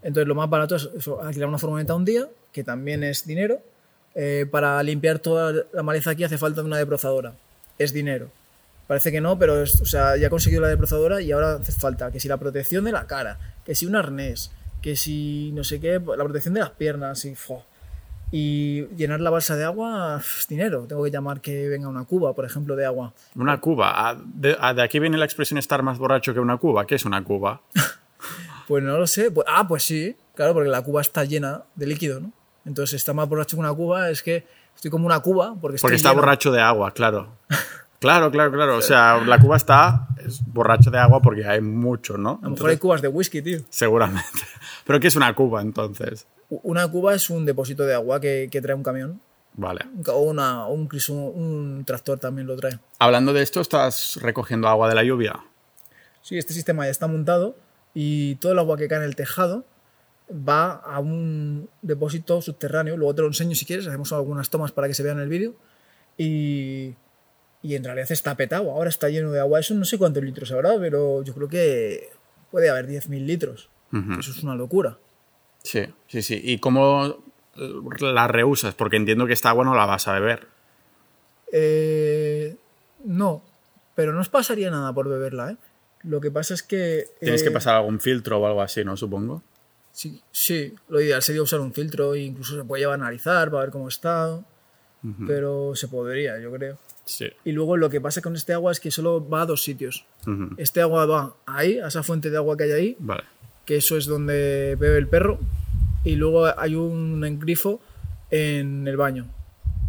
Entonces lo más barato es eso, alquilar una furgoneta un día, que también es dinero. Eh, para limpiar toda la maleza aquí hace falta una deprozadora. Es dinero. Parece que no, pero es- o sea, ya he conseguido la deprozadora y ahora hace falta que si la protección de la cara, que si un arnés, que si no sé qué, la protección de las piernas y, ¡fua! y llenar la balsa de agua es dinero. Tengo que llamar que venga una cuba, por ejemplo, de agua. Una cuba. Ah, De, ah, de aquí viene la expresión estar más borracho que una cuba. ¿Qué es una cuba? [LAUGHS] Pues no lo sé. Pues- ah, pues sí, claro, porque la cuba está llena de líquido, ¿no? Entonces, está más borracho que una cuba es que estoy como una cuba porque, estoy Porque está lleno. borracho de agua, claro. [LAUGHS] Claro, claro, claro. O sea, la cuba está es borracho de agua porque hay mucho, ¿no? A lo mejor hay cubas de whisky, tío. Seguramente. ¿Pero qué es una cuba entonces? Una cuba es un depósito de agua que, que trae un camión. Vale. O una, un tractor también lo trae. Hablando de esto, ¿estás recogiendo agua de la lluvia? Sí, este sistema ya está montado y todo el agua que cae en el tejado va a un depósito subterráneo. Luego te lo enseño si quieres, hacemos algunas tomas para que se vean en el vídeo. Y, y en realidad está petado, ahora está lleno de agua. Eso no sé cuántos litros habrá, pero yo creo que puede haber 10.000 litros. Eso es una locura. Sí, sí, sí. ¿Y cómo la reusas? Porque entiendo que esta agua no la vas a beber. Eh, no, pero no os pasaría nada por beberla, ¿eh? Lo que pasa es que... Tienes eh, que pasar algún filtro o algo así, ¿no? Supongo. Sí, sí, lo ideal sería usar un filtro e incluso se puede llevar a analizar para ver cómo está, pero se podría, yo creo. Sí. Y luego lo que pasa con este agua es que solo va a dos sitios. Ujú. Este agua va ahí, a esa fuente de agua que hay ahí, Vale. Que eso es donde bebe el perro, y luego hay un grifo en el baño.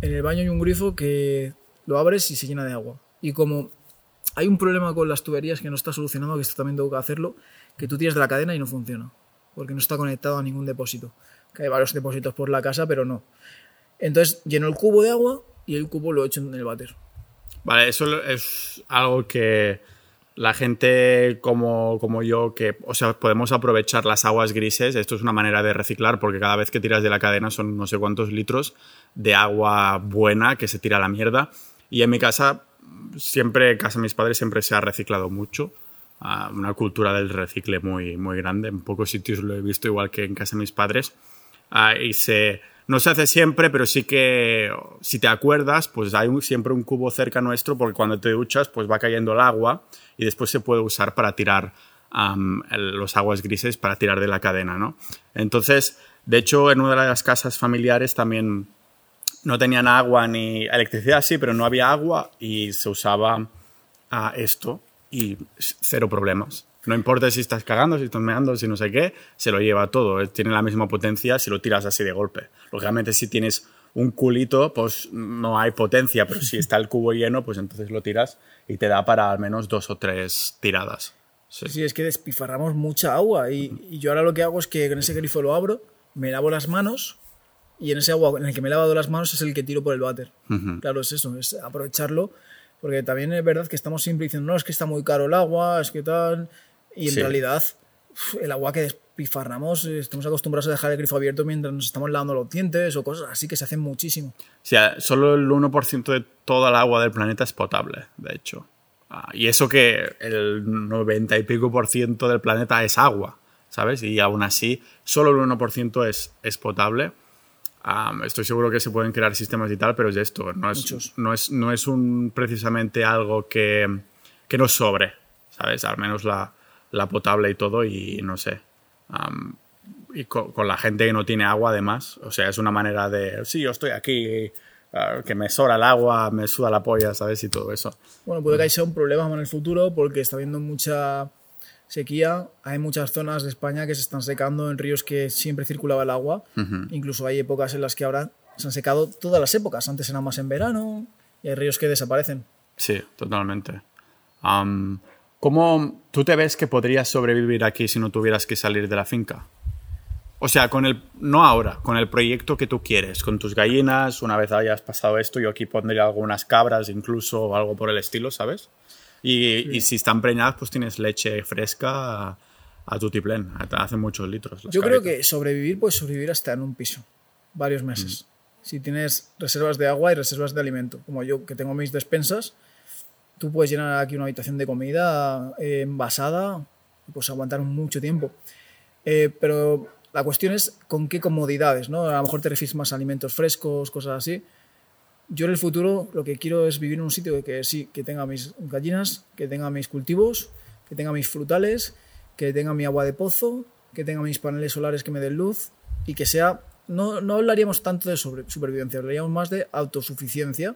En el baño hay un grifo que lo abres y se llena de agua. Y como hay un problema con las tuberías que no está solucionado, que esto también tengo que hacerlo, que tú tiras de la cadena y no funciona, porque no está conectado a ningún depósito. Que hay varios depósitos por la casa, pero no. Entonces lleno el cubo de agua y el cubo lo echo en el váter. Vale, eso es algo que la gente como, como yo, que, o sea, podemos aprovechar las aguas grises. Esto es una manera de reciclar porque cada vez que tiras de la cadena son no sé cuántos litros de agua buena que se tira a la mierda. Y en mi casa, siempre, casa de mis padres, siempre se ha reciclado mucho. Ah, una cultura del recicle muy, muy grande. En pocos sitios lo he visto, igual que en casa de mis padres. Ah, y se, no se hace siempre, pero sí que si te acuerdas, pues hay siempre un cubo cerca nuestro porque cuando te duchas pues va cayendo el agua y después se puede usar para tirar los aguas grises para tirar de la cadena, ¿no? Entonces, de hecho, en una de las casas familiares también no tenían agua ni electricidad, sí, pero no había agua y se usaba ah, esto y cero problemas. No importa si estás cagando, si estás meando, si no sé qué, se lo lleva todo. Tiene la misma potencia si lo tiras así de golpe. Lógicamente, si tienes un culito, pues no hay potencia, pero si está el cubo lleno, pues entonces lo tiras y te da para al menos dos o tres tiradas. Sí, es que despifarramos mucha agua y, yo ahora lo que hago es que con ese grifo lo abro, me lavo las manos y en ese agua en el que me he lavado las manos es el que tiro por el váter. Claro, es eso, es aprovecharlo, porque también es verdad que estamos siempre diciendo, no, es que está muy caro el agua, es que tal, y en realidad el agua que despifarramos, estamos acostumbrados a dejar el grifo abierto mientras nos estamos lavando los dientes o cosas así que se hacen muchísimo. O sea, solo el 1% de toda el agua del planeta es potable, de hecho. Ah, y eso que el 90 y pico por ciento del planeta es agua, ¿sabes? Y aún así, solo el 1% es, es potable. estoy seguro que se pueden crear sistemas y tal, pero es esto. No es, no es, no es un, precisamente algo que, que nos sobre, ¿sabes? Al menos la, la potable y todo, y no sé. y con, con, la gente que no tiene agua, además. O sea, es una manera de. Sí, yo estoy aquí que me sobra el agua, me suda la polla, ¿sabes? Y todo eso. Bueno, puede que sea un problema en el futuro porque está habiendo mucha sequía. Hay muchas zonas de España que se están secando en ríos que siempre circulaba el agua. Incluso hay épocas en las que ahora se han secado todas las épocas. Antes eran más en verano y hay ríos que desaparecen. Sí, totalmente. ¿Cómo tú te ves que podrías sobrevivir aquí si no tuvieras que salir de la finca? O sea, con el, no ahora, con el proyecto que tú quieres, con tus gallinas, una vez hayas pasado esto, yo aquí pondría algunas cabras incluso o algo por el estilo, ¿sabes? Y, y si están preñadas, pues tienes leche fresca a, tu tiplén, hace muchos litros. Yo creo que sobrevivir, puedes sobrevivir hasta en un piso, varios meses. Mm. Si tienes reservas de agua y reservas de alimento, como yo que tengo mis despensas, tú puedes llenar aquí una habitación de comida eh, envasada y pues aguantar mucho tiempo. Eh, pero la cuestión es con qué comodidades, ¿no? A lo mejor te refieres más a alimentos frescos, cosas así. Yo en el futuro lo que quiero es vivir en un sitio que sí, que tenga mis gallinas, que tenga mis cultivos, que tenga mis frutales, que tenga mi agua de pozo, que tenga mis paneles solares que me den luz y que sea... No, no hablaríamos tanto de sobre, supervivencia, hablaríamos más de autosuficiencia.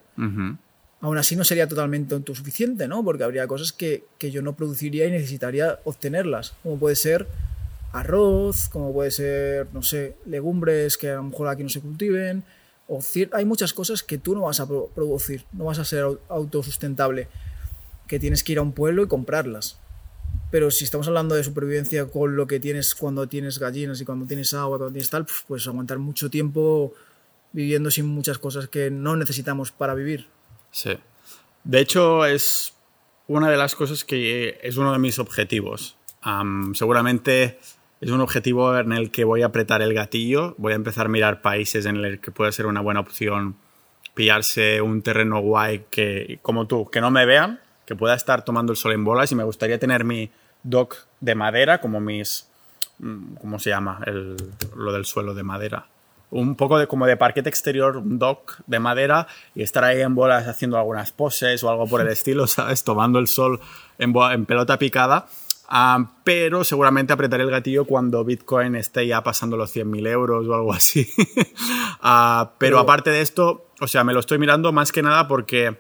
Aún así no sería totalmente autosuficiente, ¿no? Porque habría cosas que, que yo no produciría y necesitaría obtenerlas, como puede ser arroz, como puede ser, no sé, legumbres que a lo mejor aquí no se cultiven. Hay muchas cosas que tú no vas a producir, no vas a ser autosustentable, que tienes que ir a un pueblo y comprarlas. Pero si estamos hablando de supervivencia con lo que tienes cuando tienes gallinas y cuando tienes agua, cuando tienes tal, pues, pues aguantar mucho tiempo viviendo sin muchas cosas que no necesitamos para vivir. Sí. De hecho, es una de las cosas que es uno de mis objetivos. seguramente es un objetivo en el que voy a apretar el gatillo, voy a empezar a mirar países en el que puede ser una buena opción pillarse un terreno guay que, como tú, que no me vean, que pueda estar tomando el sol en bolas y me gustaría tener mi dock de madera como mis, mm, ¿cómo se llama? El, lo del suelo de madera. Un poco de, como de parquete exterior, un dock de madera y estar ahí en bolas haciendo algunas poses o algo por el [LAUGHS] estilo, ¿sabes? Tomando el sol en, en pelota picada Ah, pero seguramente apretaré el gatillo cuando Bitcoin esté ya pasando los 100.000 euros o algo así. [LAUGHS] Ah, pero, aparte de esto, o sea, me lo estoy mirando más que nada porque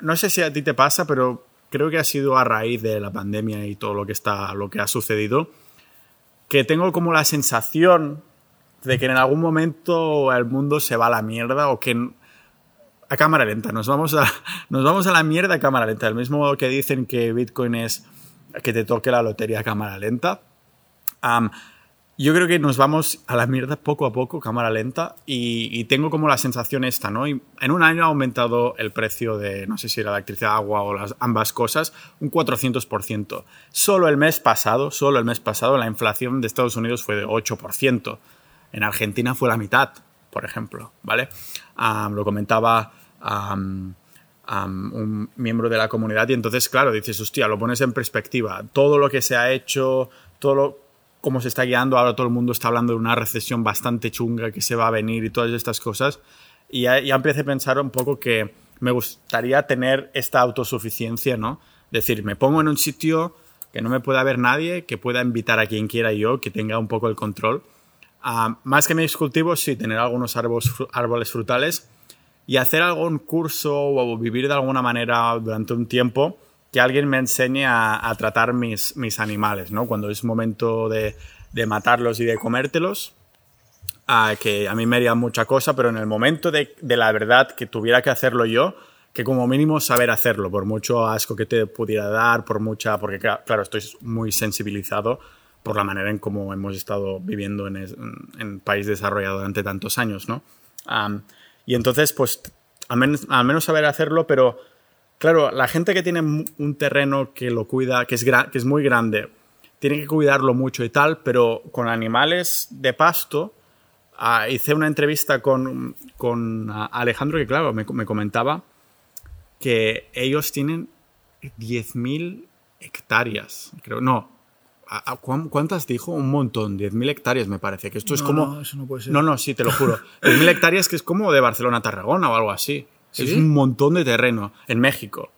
no sé si a ti te pasa, pero creo que ha sido a raíz de la pandemia y todo lo que está, lo que ha sucedido, que tengo como la sensación de que en algún momento el mundo se va a la mierda o que a cámara lenta, nos vamos a, [LAUGHS] nos vamos a la mierda a cámara lenta. El mismo que dicen que Bitcoin es que te toque la lotería cámara lenta. yo creo que nos vamos a la mierda poco a poco, cámara lenta, y, tengo como la sensación esta, ¿no? en un año ha aumentado el precio de, no sé si la electricidad, agua o las, ambas cosas, un 400%. Solo el mes pasado, solo el mes pasado, la inflación de Estados Unidos fue de 8%. En Argentina fue la mitad, por ejemplo, ¿vale? lo comentaba un miembro de la comunidad y entonces, claro, dices, hostia, lo pones en perspectiva. Todo lo que se ha hecho, todo lo, cómo se está guiando, ahora todo el mundo está hablando de una recesión bastante chunga que se va a venir y todas estas cosas. Y ya, ya empecé a pensar un poco que me gustaría tener esta autosuficiencia, ¿no? Decir, me pongo en un sitio que no me pueda ver nadie, que pueda invitar a quien quiera yo, que tenga un poco el control. Ah, más que mis cultivos, sí, tener algunos árboles, frutales y hacer algún curso o vivir de alguna manera durante un tiempo que alguien me enseñe a, tratar mis, mis animales, ¿no? Cuando es momento de, matarlos y de comértelos, a que a mí me haría mucha cosa, pero en el momento de, la verdad que tuviera que hacerlo yo, que como mínimo saber hacerlo, por mucho asco que te pudiera dar, por mucha, porque claro, estoy muy sensibilizado por la manera en cómo hemos estado viviendo en, en país desarrollado durante tantos años, ¿no? Y entonces, pues, al menos, saber hacerlo, pero claro, la gente que tiene un terreno que lo cuida, que es, que es muy grande, tiene que cuidarlo mucho y tal, pero con animales de pasto, uh, hice una entrevista con, con Alejandro que, claro, me, me comentaba que ellos tienen 10.000 hectáreas, creo, no, ¿Cuántas dijo? Un montón, 10.000 hectáreas me parece. Que esto es no, como. No, eso no puede ser. No, no, sí, te lo juro. [LAUGHS] 10.000 hectáreas que es como de Barcelona a Tarragona o algo así. ¿Sí? Es un montón de terreno en México.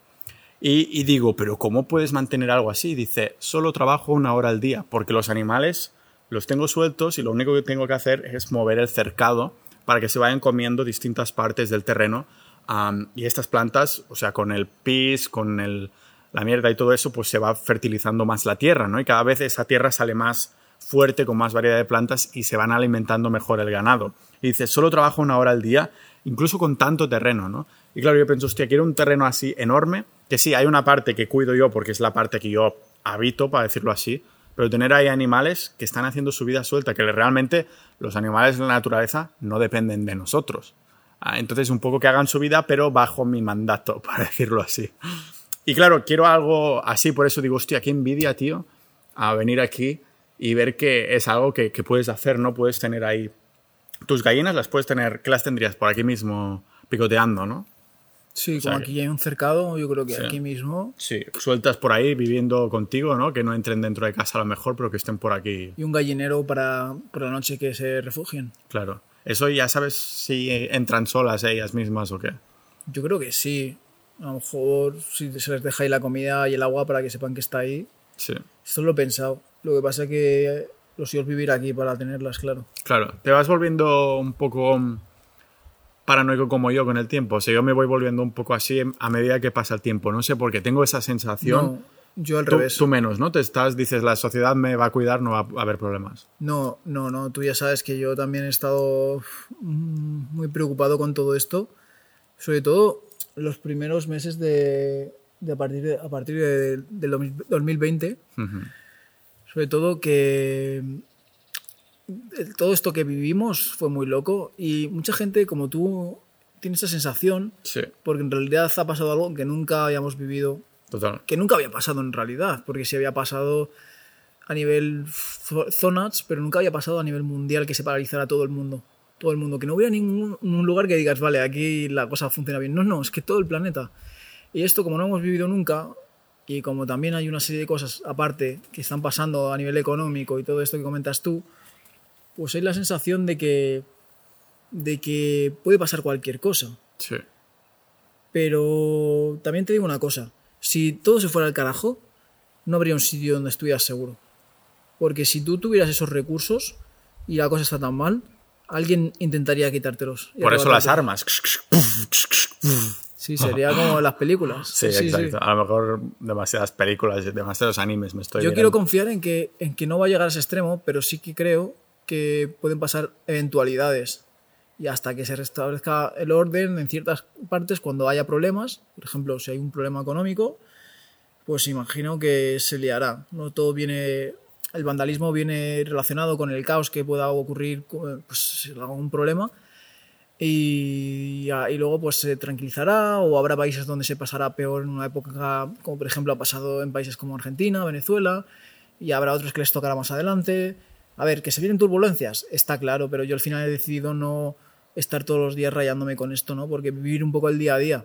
Y, y, digo, ¿pero cómo puedes mantener algo así? Dice, solo trabajo una hora al día, porque los animales los tengo sueltos y lo único que tengo que hacer es mover el cercado para que se vayan comiendo distintas partes del terreno. Um, y estas plantas, o sea, con el pis, con el, la mierda y todo eso, pues se va fertilizando más la tierra, ¿no? Y cada vez esa tierra sale más fuerte, con más variedad de plantas y se van alimentando mejor el ganado. Y dice, solo trabajo una hora al día, incluso con tanto terreno, ¿no? Y claro, yo pienso, hostia, quiero un terreno así enorme, que sí, hay una parte que cuido yo porque es la parte que yo habito, para decirlo así, pero tener ahí animales que están haciendo su vida suelta, que realmente los animales de la naturaleza no dependen de nosotros. Ah, entonces, un poco que hagan su vida, pero bajo mi mandato, [LAUGHS] para decirlo así. Y claro, quiero algo así, por eso digo, hostia, qué envidia, tío, a venir aquí y ver que es algo que, que, puedes hacer, ¿no? Puedes tener ahí tus gallinas, las puedes tener, ¿qué las tendrías? Por aquí mismo picoteando, ¿no? Sí, o sea, como aquí hay un cercado, yo creo que sí. aquí mismo. Sí, sueltas por ahí viviendo contigo, ¿no? Que no entren dentro de casa a lo mejor, pero que estén por aquí. Y un gallinero para por la noche que se refugien. Claro. ¿Eso ya sabes si entran solas ellas mismas o qué? Yo creo que sí. A lo mejor si se les deja ahí la comida y el agua para que sepan que está ahí. Sí. Esto lo he pensado. Lo que pasa es que los hijos vivir aquí para tenerlas, claro. Claro. Te vas volviendo un poco paranoico como yo con el tiempo. O sea, yo me voy volviendo un poco así a medida que pasa el tiempo. No sé por qué. Tengo esa sensación. No, yo al tú, revés. Tú menos, ¿no? Te estás, dices, la sociedad me va a cuidar, no va a haber problemas. No, no, no. Tú ya sabes que yo también he estado muy preocupado con todo esto. Sobre todo los primeros meses de, de a partir, de, a partir de, del 2020. Uh -huh. Sobre todo que todo esto que vivimos fue muy loco y mucha gente como tú tiene esa sensación sí. porque en realidad ha pasado algo que nunca habíamos vivido. Total. Que nunca había pasado en realidad, porque sí había pasado a nivel zonas, pero nunca había pasado a nivel mundial que se paralizara todo el mundo todo el mundo, que no hubiera ningún lugar que digas, vale, aquí la cosa funciona bien. No, no, es que todo el planeta. Y esto, como no hemos vivido nunca, y como también hay una serie de cosas aparte que están pasando a nivel económico y todo esto que comentas tú, pues hay la sensación de que, de que puede pasar cualquier cosa. Sí. Pero también te digo una cosa, si todo se fuera al carajo, no habría un sitio donde estuvieras seguro. Porque si tú tuvieras esos recursos y la cosa está tan mal, alguien intentaría quitártelos. Por eso las armas. Sí, sería como las películas. Sí, sí exacto. Sí. A lo mejor demasiadas películas, demasiados animes me estoy Yo quiero confiar en que, en que no va a llegar a ese extremo, pero sí que creo que pueden pasar eventualidades. Y hasta que se restablezca el orden en ciertas partes, cuando haya problemas, por ejemplo, si hay un problema económico, pues imagino que se liará. No todo viene el vandalismo viene relacionado con el caos que pueda ocurrir, pues algún problema, y, y, luego pues se tranquilizará o habrá países donde se pasará peor en una época, como por ejemplo ha pasado en países como Argentina, Venezuela, y habrá otros que les tocará más adelante. A ver, que se vienen turbulencias, está claro, pero yo al final he decidido no estar todos los días rayándome con esto, ¿no? Porque vivir un poco el día a día,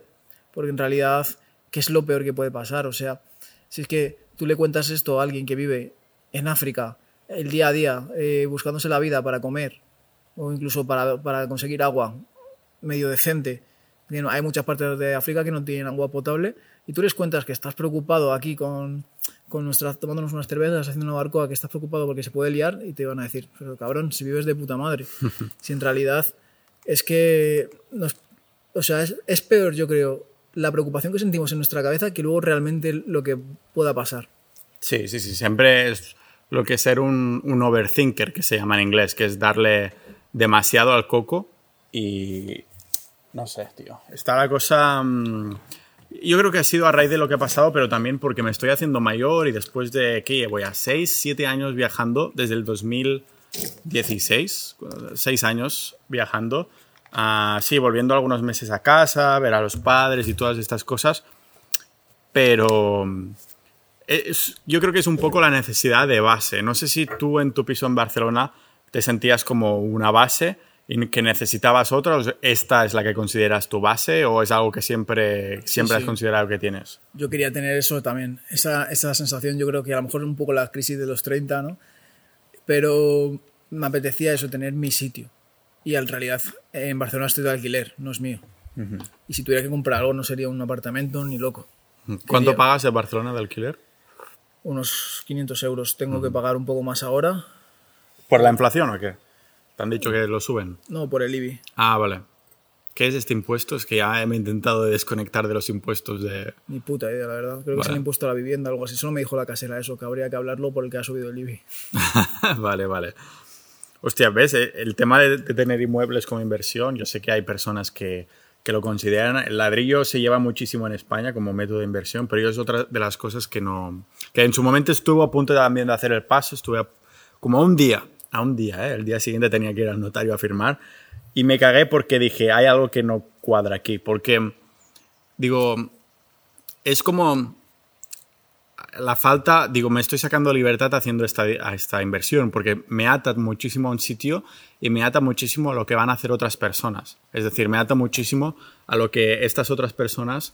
porque en realidad, ¿qué es lo peor que puede pasar? O sea, si es que tú le cuentas esto a alguien que vive en África, el día a día, eh, buscándose la vida para comer o incluso para, para, conseguir agua medio decente. Hay muchas partes de África que no tienen agua potable y tú les cuentas que estás preocupado aquí con, con nuestras, tomándonos unas cervezas, haciendo una barcoa, que estás preocupado porque se puede liar y te van a decir, pero cabrón, si vives de puta madre. [LAUGHS] si en realidad es que, nos, o sea, es, es peor yo creo la preocupación que sentimos en nuestra cabeza que luego realmente lo que pueda pasar. Sí, sí, sí. Siempre es lo que es ser un, un overthinker, que se llama en inglés, que es darle demasiado al coco y... No sé, tío. Está la cosa... mm, Yo creo que ha sido a raíz de lo que ha pasado, pero también porque me estoy haciendo mayor y después de, ¿qué? Voy a 6, 7 años viajando desde el 2016, 6 años viajando. Ah, sí, volviendo algunos meses a casa, ver a los padres y todas estas cosas. Pero mm, es- yo creo que es un poco la necesidad de base. No sé si tú en tu piso en Barcelona te sentías como una base y que necesitabas otra, esta es la que consideras tu base o es algo que siempre, siempre sí. has considerado que tienes. Yo quería tener eso también, esa, esa sensación, yo creo que a lo mejor un poco la crisis de los 30, ¿no? Pero me apetecía eso, tener mi sitio. Y en realidad en Barcelona estoy de alquiler, no es mío. Y si tuviera que comprar algo no sería un apartamento ni loco. ¿Cuánto Quería- pagas en Barcelona de alquiler? Unos 500 euros. Tengo que pagar un poco más ahora. ¿Por la inflación o qué? ¿Te han dicho que lo suben? No, por el IBI. Ah, vale. ¿Qué es este impuesto? Es que ya me he intentado desconectar de los impuestos de... Ni puta idea, la verdad. Creo que es el impuesto a la vivienda, algo así. Solo me dijo la casera eso, que habría que hablarlo por el que ha subido el IBI. [LAUGHS] vale, vale. Hostia, ¿ves? Eh, El tema de, de tener inmuebles como inversión, yo sé que hay personas que, que lo consideran. El ladrillo se lleva muchísimo en España como método de inversión, pero yo es otra de las cosas que no... Que en su momento estuvo a punto también de hacer el paso, estuve a- como a un día, a un día, ¿eh? El día siguiente tenía que ir al notario a firmar y me cagué porque dije, hay algo que no cuadra aquí, porque, digo, es como la falta, digo, me estoy sacando libertad haciendo esta, esta inversión, porque me ata muchísimo a un sitio y me ata muchísimo a lo que van a hacer otras personas. Es decir, me ata muchísimo a lo que estas otras personas,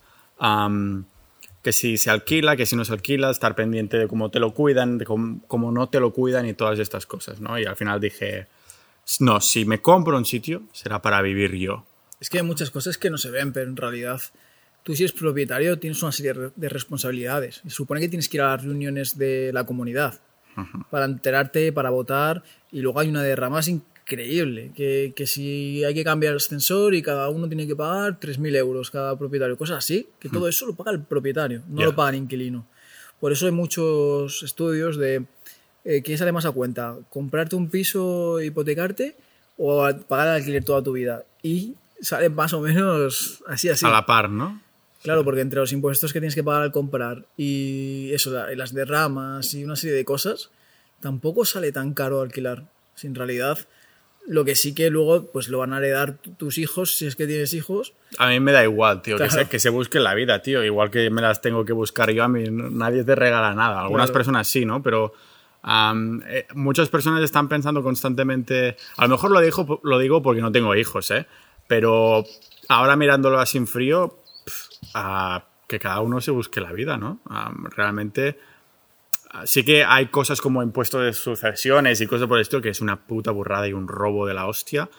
que si se alquila, que si no se alquila, estar pendiente de cómo te lo cuidan, de cómo no te lo cuidan y todas estas cosas, ¿no? Y al final dije, no, si me compro un sitio, será para vivir yo. Es que hay muchas cosas que no se ven, pero en realidad tú si eres propietario tienes una serie de- de responsabilidades. Se supone que tienes que ir a las reuniones de la comunidad para enterarte, para votar, y luego hay una de ramas increíble, que, que si hay que cambiar el ascensor y cada uno tiene que pagar 3.000 euros cada propietario, cosas así, que todo eso lo paga el propietario, no lo paga el inquilino. Por eso hay muchos estudios de eh, qué sale más a cuenta, comprarte un piso, hipotecarte o pagar el alquiler toda tu vida. Y sale más o menos así, así. A la par, ¿no? Claro, porque entre los impuestos que tienes que pagar al comprar y eso, y las derramas y una serie de cosas, tampoco sale tan caro alquilar. Si en realidad, lo que sí que luego pues lo van a heredar tu- tus hijos, si es que tienes hijos, A mí me da igual, tío, que, se, que se busque la vida, tío. Igual que me las tengo que buscar yo, a mí nadie te regala nada. Algunas Claro. personas sí, ¿no? Pero eh, muchas personas están pensando constantemente... A lo mejor lo, digo, lo digo porque no tengo hijos, ¿eh? Pero ahora mirándolo así en frío, ah, que cada uno se busque la vida, ¿no? Am, realmente... ah, Sí que hay cosas como impuestos de sucesiones y cosas por el estilo que es una puta burrada y un robo de la hostia.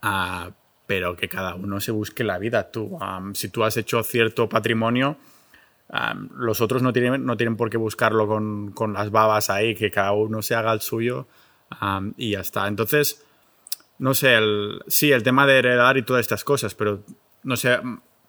Ah, pero que cada uno se busque la vida. Tú, si tú has hecho cierto patrimonio, los otros no tienen, no tienen por qué buscarlo con, con las babas ahí, que cada uno se haga el suyo y ya está. Entonces, no sé, el, sí, el tema de heredar y todas estas cosas, pero no sé,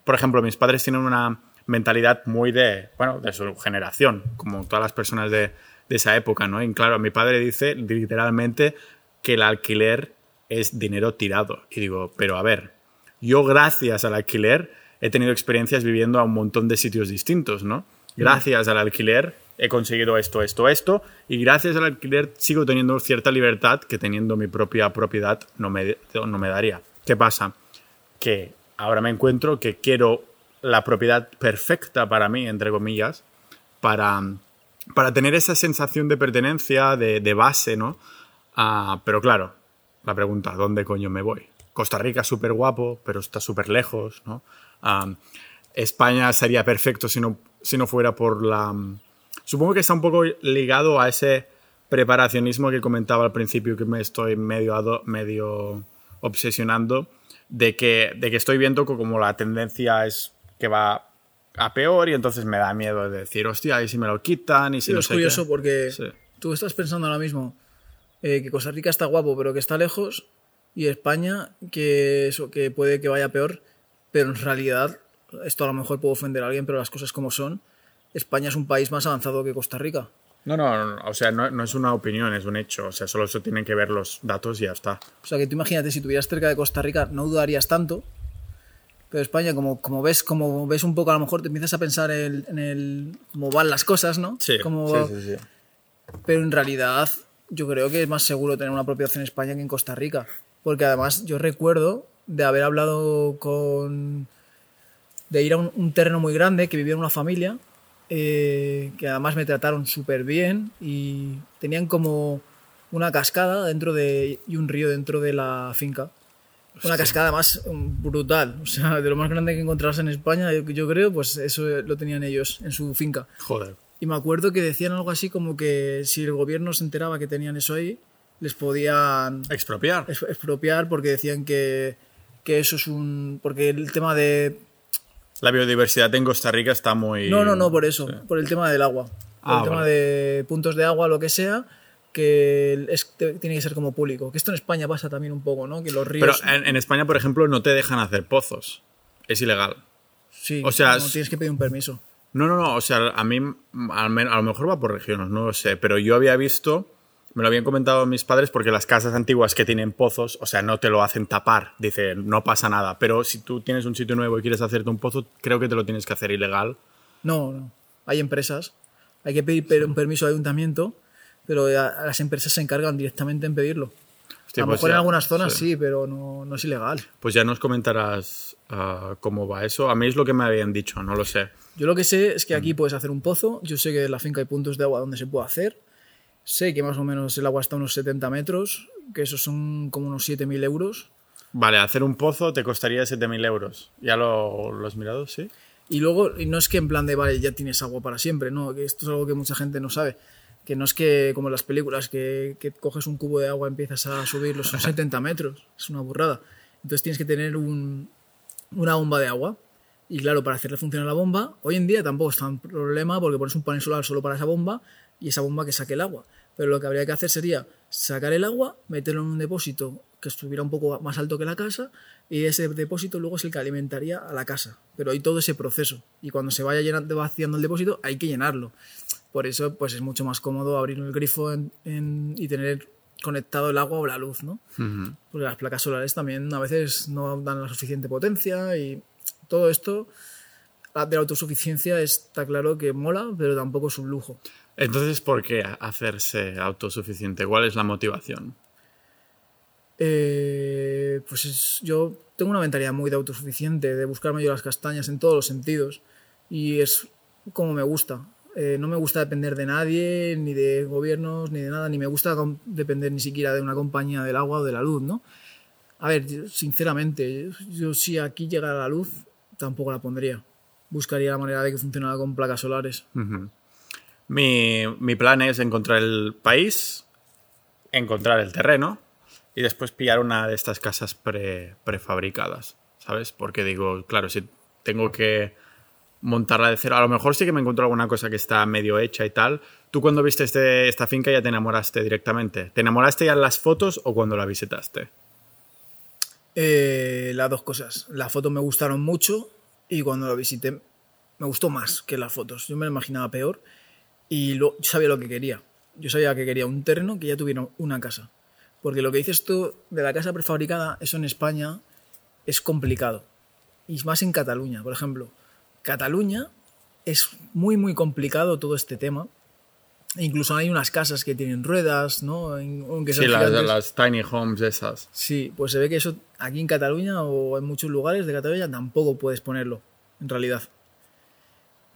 por ejemplo, mis padres tienen una mentalidad muy de, bueno, de su generación, como todas las personas de, de esa época, ¿no? Y claro, mi padre dice literalmente que el alquiler es dinero tirado. Y digo, pero a ver, yo gracias al alquiler he tenido experiencias viviendo a un montón de sitios distintos, ¿no? Gracias al alquiler he conseguido esto, esto, esto, y gracias al alquiler sigo teniendo cierta libertad que teniendo mi propia propiedad no me, no me daría. ¿Qué pasa? Que ahora me encuentro que quiero la propiedad perfecta para mí, entre comillas, para, para tener esa sensación de pertenencia, de, base, ¿no? Ah, pero claro, la pregunta, ¿dónde coño me voy? Costa Rica es súper guapo, pero está súper lejos, ¿no? Ah, España sería perfecto si no, si no fuera por la... Supongo que está un poco ligado a ese preparacionismo que comentaba al principio que me estoy medio, medio obsesionando, de que, de que estoy viendo que como la tendencia es que va a peor y entonces me da miedo de decir, hostia, y si me lo quitan y si Pero no es sé curioso qué. porque Sí. tú estás pensando ahora mismo eh, que Costa Rica está guapo, pero que está lejos, y España que eso, que puede que vaya peor, pero en realidad esto a lo mejor puede ofender a alguien, pero las cosas como son, España es un país más avanzado que Costa Rica. No, no, o sea, no, no, es una opinión, es un hecho. O sea, solo eso tienen que ver los datos y ya está. O sea, que tú imagínate, si estuvieras cerca de Costa Rica, no dudarías tanto. Pero España, como, como, ves, como ves un poco, a lo mejor te empiezas a pensar en, en el cómo van las cosas, ¿no? Sí, Cómo- sí, sí, sí. Pero en realidad, yo creo que es más seguro tener una propiedad en España que en Costa Rica. Porque además, yo recuerdo de haber hablado con. de ir a un, un terreno muy grande que vivía una familia, eh, que además me trataron súper bien y tenían como una cascada dentro de. y un río dentro de la finca. Una cascada más mm, brutal, o sea, de lo más grande que encontrarás en España, yo, yo creo, pues eso lo tenían ellos en su finca. Joder. Y me acuerdo que decían algo así como que si el gobierno se enteraba que tenían eso ahí, les podían Expropiar. ex- expropiar porque decían que, que eso es un... Porque el tema de... La biodiversidad en Costa Rica está muy. No, no, no, por eso, por el tema del agua. Por Ah, el tema vale. de puntos de agua, lo que sea, que es- tiene que ser como público. Que esto en España pasa también un poco, ¿no? Que los Pero ríos... en, en España, por ejemplo, no te dejan hacer pozos. Es ilegal. sí, o sea, no, es- tienes que pedir un permiso. No, no, no. O sea, a mí, al men- a lo mejor va por regiones, no lo sé. Pero yo había visto, me lo habían comentado mis padres, porque las casas antiguas que tienen pozos, o sea, no te lo hacen tapar. Dice, no pasa nada. Pero si tú tienes un sitio nuevo y quieres hacerte un pozo, creo que te lo tienes que hacer ilegal. No, no. Hay empresas. Hay que pedir per- un permiso al ayuntamiento, pero ya las empresas se encargan directamente en pedirlo. Hostia, a lo pues mejor en algunas zonas sí. sí, pero no, no es ilegal. Pues ya nos comentarás ah, cómo va eso. A mí es lo que me habían dicho, no lo sé. Yo lo que sé es que Mm. aquí puedes hacer un pozo. Yo sé que en la finca hay puntos de agua donde se puede hacer. Sé que más o menos el agua está a unos 70 metros, que esos son como unos 7.000 euros. Vale, hacer un pozo te costaría 7.000 euros. ¿Ya lo, lo has mirado? Sí. Y luego, no es que en plan de, vale, ya tienes agua para siempre, no, que esto es algo que mucha gente no sabe. Que no es que, como en las películas, que, que coges un cubo de agua y empiezas a subir los 70 metros. Es una burrada. Entonces tienes que tener un- una bomba de agua. Y claro, para hacerle funcionar la bomba, hoy en día tampoco es tan problema porque pones un panel solar solo para esa bomba y esa bomba que saque el agua. Pero lo que habría que hacer sería sacar el agua, meterlo en un depósito que estuviera un poco más alto que la casa y ese depósito luego es el que alimentaría a la casa. Pero hay todo ese proceso y cuando se vaya llenando, vaciando el depósito hay que llenarlo. Por eso pues es mucho más cómodo abrir el grifo en- en- y tener conectado el agua o la luz, ¿no? Porque las placas solares también a veces no dan la suficiente potencia y todo esto de la autosuficiencia está claro que mola, pero tampoco es un lujo. Entonces, ¿por qué hacerse autosuficiente? ¿Cuál es la motivación? Eh, pues es- yo tengo una mentalidad muy de autosuficiente, de buscarme yo las castañas en todos los sentidos y es como me gusta. Eh, no me gusta depender de nadie, ni de gobiernos, ni de nada, ni me gusta depender ni siquiera de una compañía del agua o de la luz, ¿no? A ver, yo, sinceramente, yo si aquí llegara la luz, tampoco la pondría. Buscaría la manera de que funcionara con placas solares. Mi, mi plan es encontrar el país, encontrar el terreno y después pillar una de estas casas pre- prefabricadas, ¿sabes? Porque digo, claro, si tengo que montarla de cero, a lo mejor sí que me encuentro alguna cosa que está medio hecha y tal. ¿Tú cuando viste este- esta finca ya te enamoraste directamente? ¿Te enamoraste ya en las fotos o cuando la visitaste? Eh, las dos cosas. Las fotos me gustaron mucho y cuando lo visité me gustó más que las fotos. Yo me lo imaginaba peor y lo, yo sabía lo que quería. Yo sabía que quería un terreno que ya tuviera una casa. Porque lo que dices tú de la casa prefabricada, eso en España es complicado. Y más en Cataluña, por ejemplo. Cataluña es muy, muy complicado todo este tema. E incluso hay unas casas que tienen ruedas, ¿no? Aunque Sí, las, las tiny homes esas. Sí, pues se ve que eso aquí en Cataluña o en muchos lugares de Cataluña tampoco puedes ponerlo, en realidad.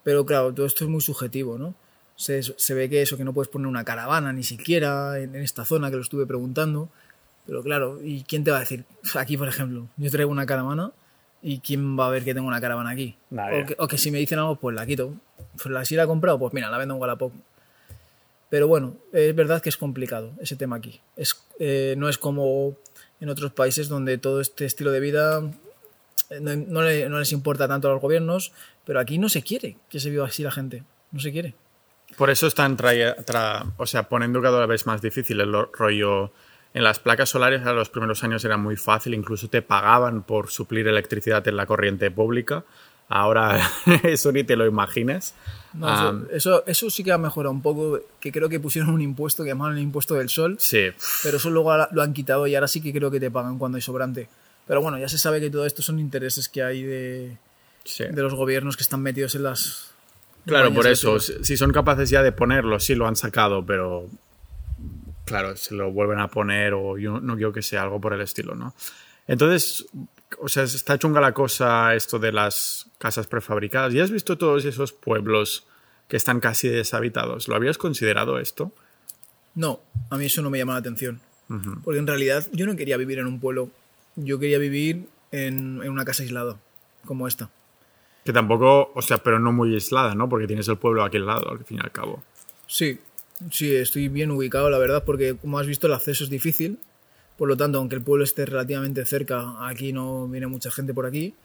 Pero claro, todo esto es muy subjetivo, ¿no? Se, se ve que eso, que no puedes poner una caravana ni siquiera en, en esta zona, que lo estuve preguntando. Pero claro, ¿y quién te va a decir? Aquí, por ejemplo, yo traigo una caravana y ¿quién va a ver que tengo una caravana aquí? O que, o que si me dicen algo, pues la quito. Pues la, si la he comprado, pues mira, la vendo en Wallapop. Pero bueno, es verdad que es complicado ese tema aquí. Es, eh, no es como en otros países donde todo este estilo de vida eh, no, no le- no les importa tanto a los gobiernos, pero aquí no se quiere que se viva así la gente. No se quiere. Por eso están tra- o sea, poniendo cada vez más difícil el lo- rollo. En las placas solares a los primeros años era muy fácil, incluso te pagaban por suplir electricidad en la corriente pública. ahora [LAUGHS] eso ni te lo imagines. No, eso, eso, eso sí que ha mejorado un poco, que creo que pusieron un impuesto que llamaban el impuesto del sol, sí, pero eso luego lo han quitado y ahora sí que creo que te pagan cuando hay sobrante. Pero bueno, ya se sabe que todo esto son intereses que hay de, sí. de los gobiernos que están metidos en las... Claro, por eso, si si son capaces ya de ponerlo, sí lo han sacado, pero claro, se lo vuelven a poner o yo no quiero que sea algo por el estilo, ¿no? Entonces, o sea, está chunga la cosa esto de las casas prefabricadas. ¿Y has visto todos esos pueblos que están casi deshabitados? ¿Lo habías considerado esto? No, a mí eso no me llama la atención. Porque en realidad yo no quería vivir en un pueblo, yo quería vivir en, en una casa aislada, como esta. Que tampoco, o sea, pero no muy aislada, ¿no? Porque tienes el pueblo aquí al lado, al fin y al cabo. Sí, sí, estoy bien ubicado, la verdad, porque como has visto el acceso es difícil. Por lo tanto, aunque el pueblo esté relativamente cerca, aquí no viene mucha gente por aquí.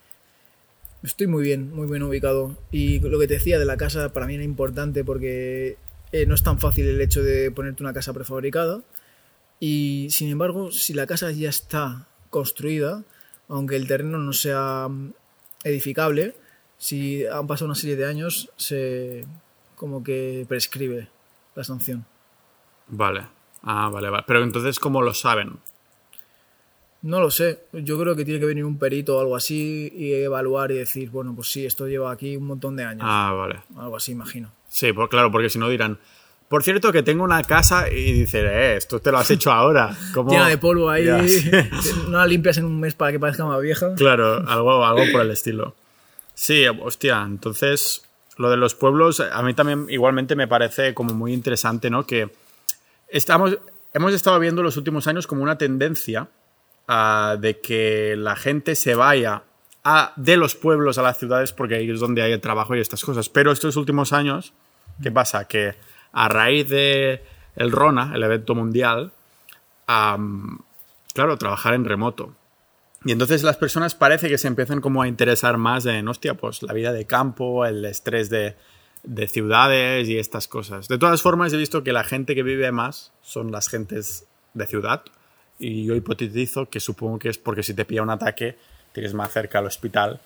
Estoy muy bien, muy bien ubicado. Y lo que te decía de la casa para mí era importante porque eh, no es tan fácil el hecho de ponerte una casa prefabricada. Y sin embargo, si la casa ya está construida, aunque el terreno no sea mm, edificable, si han pasado una serie de años, se como que prescribe la sanción. Vale. Ah, vale, vale. Pero entonces, ¿cómo lo saben? No lo sé, yo creo que tiene que venir un perito o algo así y evaluar y decir, bueno, pues sí, esto lleva aquí un montón de años. Ah, vale. Algo así, imagino. Sí, pues claro, porque si no dirán, por cierto que tengo una casa y dice, eh, esto te lo has hecho ahora. [LAUGHS] Llena de polvo ahí, Ya, sí. [LAUGHS] no la limpias en un mes para que parezca más vieja. Claro, algo, algo por el estilo. Sí, hostia, entonces lo de los pueblos a mí también igualmente me parece como muy interesante, ¿no? Que estamos, hemos estado viendo los últimos años como una tendencia ah, de que la gente se vaya de los pueblos a las ciudades porque ahí es donde hay el trabajo y estas cosas. Pero estos últimos años, ¿qué pasa? Que a raíz de el RONA, el evento mundial, claro, trabajar en remoto. Y entonces las personas parece que se empiezan como a interesar más en, hostia, pues la vida de campo, el estrés de, de ciudades y estas cosas. De todas formas, he visto que la gente que vive más son las gentes de ciudad. Y yo hipotetizo que supongo que es porque si te pilla un ataque, tienes más cerca al hospital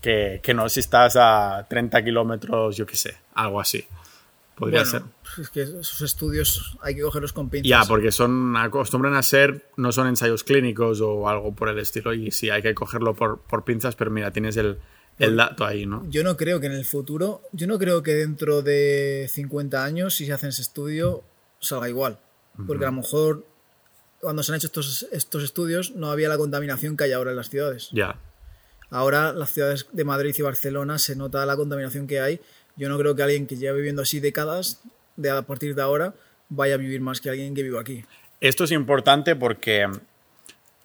que, que no si estás a 30 kilómetros, yo qué sé, algo así. Podría Bueno, ser. pues es que esos estudios hay que cogerlos con pinzas. Ya, porque son acostumbran a ser, no son ensayos clínicos o algo por el estilo, y sí, hay que cogerlo por, por pinzas, pero mira, tienes el, el dato ahí, ¿no? Yo no creo que en el futuro, yo no creo que dentro de 50 años, si se hace ese estudio, salga igual. Porque a lo mejor cuando se han hecho estos, estos estudios no había la contaminación que hay ahora en las ciudades. Ya. Ahora las ciudades de Madrid y Barcelona se nota la contaminación que hay. Yo no creo que alguien que lleva viviendo así décadas, de a partir de ahora, vaya a vivir más que alguien que viva aquí. Esto es importante porque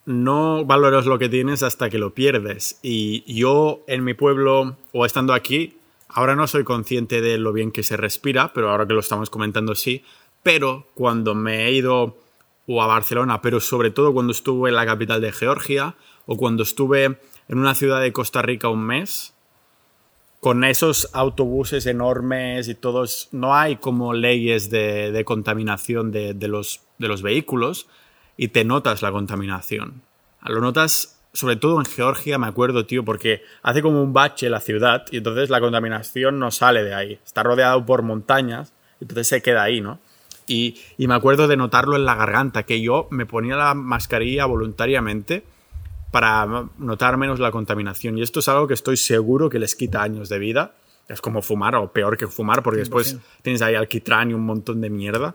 no valoras lo que tienes hasta que lo pierdes. Y yo en mi pueblo o estando aquí, ahora no soy consciente de lo bien que se respira, pero ahora que lo estamos comentando sí. Pero cuando me he ido o a Barcelona, pero sobre todo cuando estuve en la capital de Georgia o cuando estuve en una ciudad de Costa Rica un mes, con esos autobuses enormes y todos, no hay como leyes de, contaminación de, de los, de los vehículos y te notas la contaminación. Lo notas sobre todo en Georgia, me acuerdo, tío, porque hace como un bache la ciudad y entonces la contaminación no sale de ahí. Está rodeado por montañas, entonces se queda ahí, ¿no? Y, y me acuerdo de notarlo en la garganta, que yo me ponía la mascarilla voluntariamente para notar menos la contaminación. Y esto es algo que estoy seguro que les quita años de vida. Es como fumar o peor que fumar porque después 100%. tienes ahí alquitrán y un montón de mierda.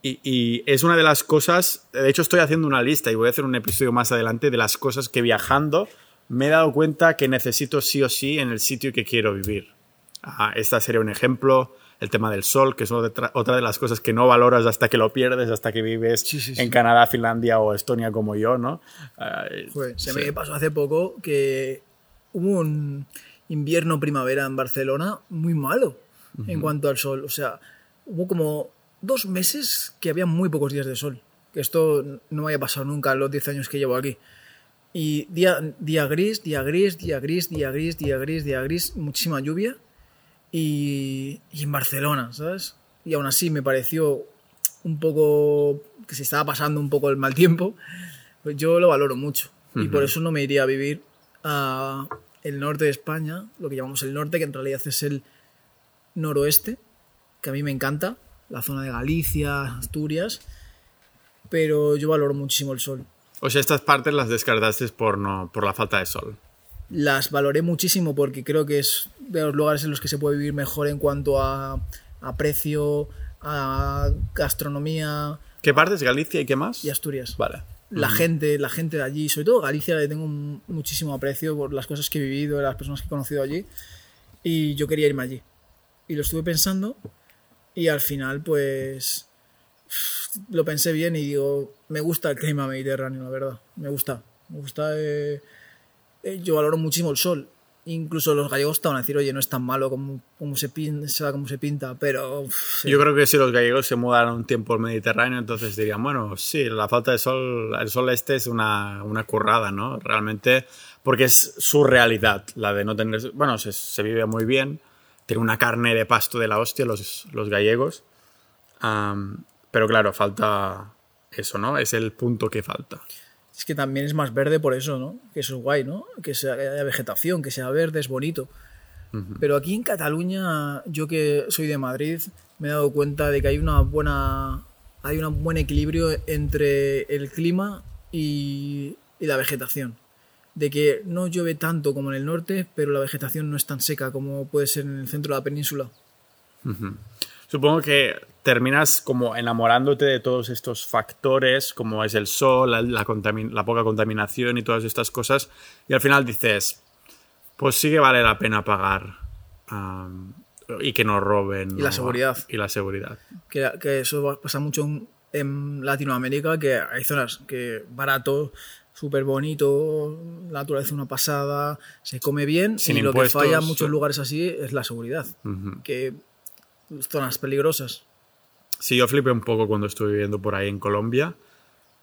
Y es una de las cosas, de hecho estoy haciendo una lista y voy a hacer un episodio más adelante de las cosas que viajando me he dado cuenta que necesito sí o sí en el sitio que quiero vivir. Ah, esta sería un ejemplo. El tema del sol, que es otra de las cosas que no valoras hasta que lo pierdes, hasta que vives Sí, sí, sí. en Canadá, Finlandia o Estonia como yo, ¿no? Ah, Joder, se me pasó hace poco que hubo un invierno-primavera en Barcelona muy malo en cuanto al sol. O sea, hubo como dos meses que había muy pocos días de sol. Que esto no me había pasado nunca en los 10 años que llevo aquí. Y día, día gris, día gris, día gris, día gris, día gris, día gris, muchísima lluvia. Y, y en Barcelona, ¿sabes? Y aún así me pareció un poco que se estaba pasando un poco el mal tiempo. Pues yo lo valoro mucho. Y por eso no me iría a vivir a, el norte de España, lo que llamamos el norte, que en realidad es el noroeste, que a mí me encanta, la zona de Galicia, Asturias, pero yo valoro muchísimo el sol. O sea, estas partes las descartaste por, no, por la falta de sol. Las valoré muchísimo porque creo que es de los lugares en los que se puede vivir mejor en cuanto a, a precio, a gastronomía. ¿Qué partes? ¿Galicia y qué más? Y Asturias. Vale. La gente, la gente de allí, sobre todo Galicia, le tengo muchísimo aprecio por las cosas que he vivido, las personas que he conocido allí. Y yo quería irme allí. Y lo estuve pensando y al final, pues, [SIGHS] lo pensé bien y digo, me gusta el clima mediterráneo, la verdad. Me gusta. Me gusta. Eh, eh, yo valoro muchísimo el sol. Incluso los gallegos estaban a decir, oye, no es tan malo como, como se, pinta, como se pinta, pero... Yo creo que si los gallegos se mudaran un tiempo al Mediterráneo, entonces dirían, bueno, sí, la falta de sol, el sol este es una, una currada, ¿no? Realmente, porque es su realidad, la de no tener... Bueno, se, se vive muy bien, tiene una carne de pasto de la hostia los, los gallegos, pero claro, falta eso, ¿no? Es el punto que falta es que también es más verde por eso, ¿no? Que eso es guay, ¿no? Que sea haya vegetación, que sea verde, es bonito. Pero aquí en Cataluña, yo que soy de Madrid, me he dado cuenta de que hay una buena hay un buen equilibrio entre el clima y, la vegetación. De que no llueve tanto como en el norte, pero la vegetación no es tan seca como puede ser en el centro de la península. Supongo que terminas como enamorándote de todos estos factores, como es el sol, la, poca contaminación y todas estas cosas, y al final dices, pues sí que vale la pena pagar y que nos roben. Y la seguridad. Y la seguridad. Que, eso pasa mucho en, Latinoamérica, que hay zonas que barato, súper bonito, la naturaleza una pasada, se come bien, Sin y lo que falla en muchos lugares así es la seguridad. Que zonas peligrosas. Sí, yo flipé un poco cuando estuve viviendo por ahí en Colombia.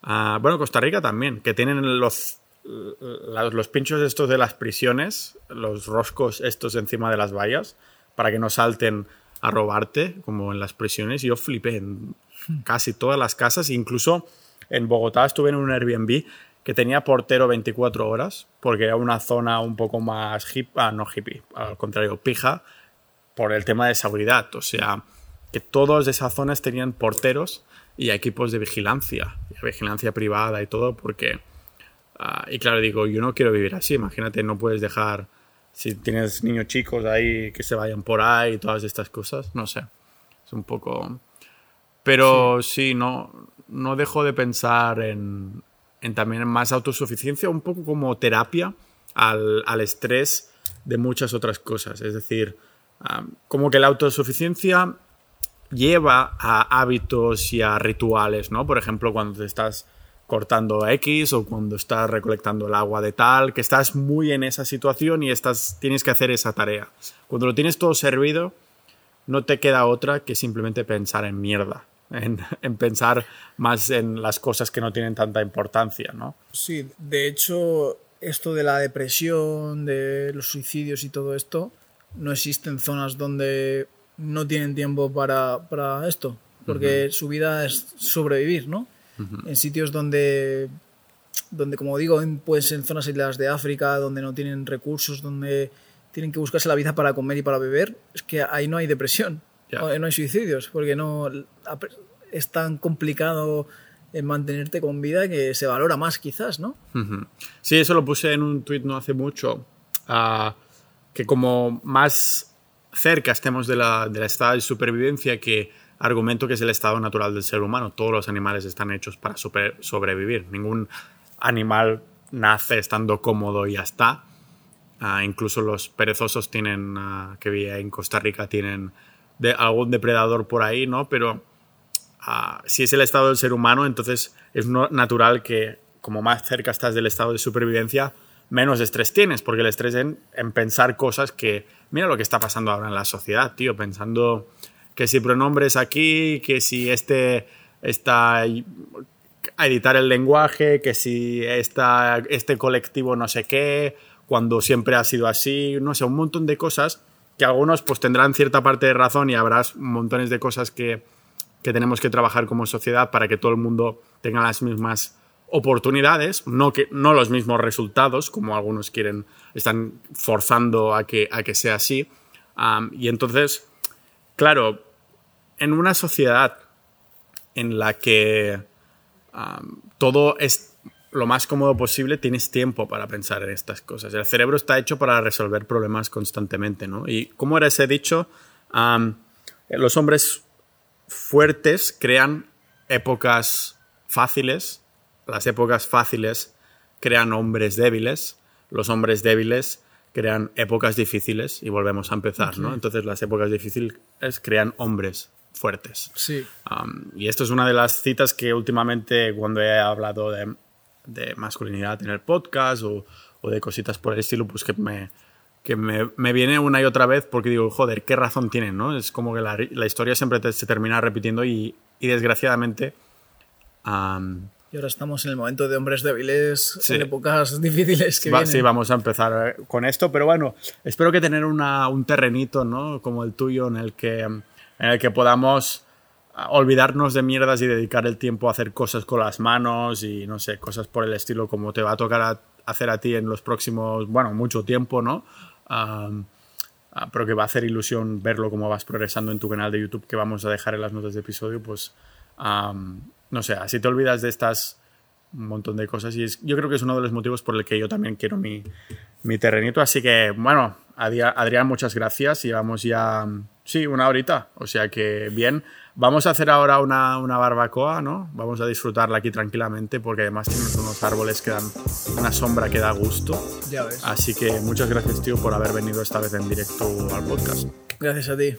Ah, bueno, Costa Rica también, que tienen los, los pinchos estos de las prisiones, los roscos estos encima de las vallas, para que no salten a robarte, como en las prisiones. Yo flipé en casi todas las casas, incluso en Bogotá estuve en un Airbnb que tenía portero 24 horas, porque era una zona un poco más hip, ah, no hippie, al contrario, pija, por el tema de seguridad. O sea, que todas esas zonas tenían porteros y equipos de vigilancia, vigilancia privada y todo, porque... Ah, y claro, digo, yo no quiero vivir así. Imagínate, no puedes dejar, si tienes niños chicos ahí, que se vayan por ahí y todas estas cosas. No sé. Es un poco... Pero sí, no, no dejo de pensar en, también más autosuficiencia, un poco como terapia al, al estrés de muchas otras cosas. Es decir, como que la autosuficiencia lleva a hábitos y a rituales, ¿no? Por ejemplo, cuando te estás cortando X o cuando estás recolectando el agua de tal, que estás muy en esa situación y estás, tienes que hacer esa tarea. Cuando lo tienes todo servido, no te queda otra que simplemente pensar en mierda, [LAUGHS] en, en, pensar más en las cosas que no tienen tanta importancia, ¿no? Sí, de hecho, esto de la depresión, de los suicidios y todo esto, no existen zonas donde no tienen tiempo para, esto, porque su vida es sobrevivir, ¿no? En sitios donde, donde, como digo, pueden ser en zonas aisladas de África, donde no tienen recursos, donde tienen que buscarse la vida para comer y para beber, es que ahí no hay depresión, no hay suicidios, porque no es tan complicado mantenerte con vida que se valora más quizás, ¿no? Sí, eso lo puse en un tuit no hace mucho. Uh, que como más cerca estemos de la, del estado de supervivencia que argumento que es el estado natural del ser humano. Todos los animales están hechos para sobrevivir. Ningún animal nace estando cómodo y ya está. Ah, incluso los perezosos tienen, uh, que vi en Costa Rica, tienen de, algún depredador por ahí, ¿no? Pero ah, si es el estado del ser humano, entonces es natural que como más cerca estás del estado de supervivencia, menos estrés tienes, porque el estrés en, en pensar cosas que, mira lo que está pasando ahora en la sociedad, tío, pensando que si pronombres aquí, que si este está a editar el lenguaje, que si esta, este colectivo no sé qué, cuando siempre ha sido así, no sé, un montón de cosas que algunos pues tendrán cierta parte de razón y habrá montones de cosas que, que tenemos que trabajar como sociedad para que todo el mundo tenga las mismas oportunidades, no, que, no los mismos resultados, como algunos quieren, están forzando a que, a que sea así. y entonces, claro, en una sociedad en la que todo es lo más cómodo posible, tienes tiempo para pensar en estas cosas. El cerebro está hecho para resolver problemas constantemente, ¿no? Y como era ese dicho, los hombres fuertes crean épocas fáciles, las épocas fáciles crean hombres débiles, los hombres débiles crean épocas difíciles y volvemos a empezar, ¿no? Entonces las épocas difíciles crean hombres fuertes. Sí. y esto es una de las citas que últimamente cuando he hablado de, de masculinidad en el podcast o, o, de cositas por el estilo, pues que me, que me, me, viene una y otra vez porque digo, joder, qué razón tienen, ¿no? Es como que la, la historia siempre se termina repitiendo y, y desgraciadamente... y ahora estamos en el momento de hombres débiles, en épocas difíciles que Va, vienen. Sí, vamos a empezar con esto, pero bueno, espero que tener una, un terrenito, ¿no? Como el tuyo, en el que, en el que podamos olvidarnos de mierdas y dedicar el tiempo a hacer cosas con las manos y no sé, cosas por el estilo como te va a tocar a, hacer a ti en los próximos, bueno, mucho tiempo, ¿no? Um, pero que va a hacer ilusión verlo como vas progresando en tu canal de YouTube que vamos a dejar en las notas de episodio, pues um, no sé, así te olvidas de estas un montón de cosas y es, yo creo que es uno de los motivos por el que yo también quiero mi, mi terrenito. Así que, bueno, Adrián, muchas gracias. y vamos ya, sí, una horita. O sea que bien. Vamos a hacer ahora una, una, barbacoa, ¿no? Vamos a disfrutarla aquí tranquilamente porque además tienes unos árboles que dan una sombra que da gusto. Ya ves. Así que muchas gracias, tío, por haber venido esta vez en directo al podcast. Gracias a ti.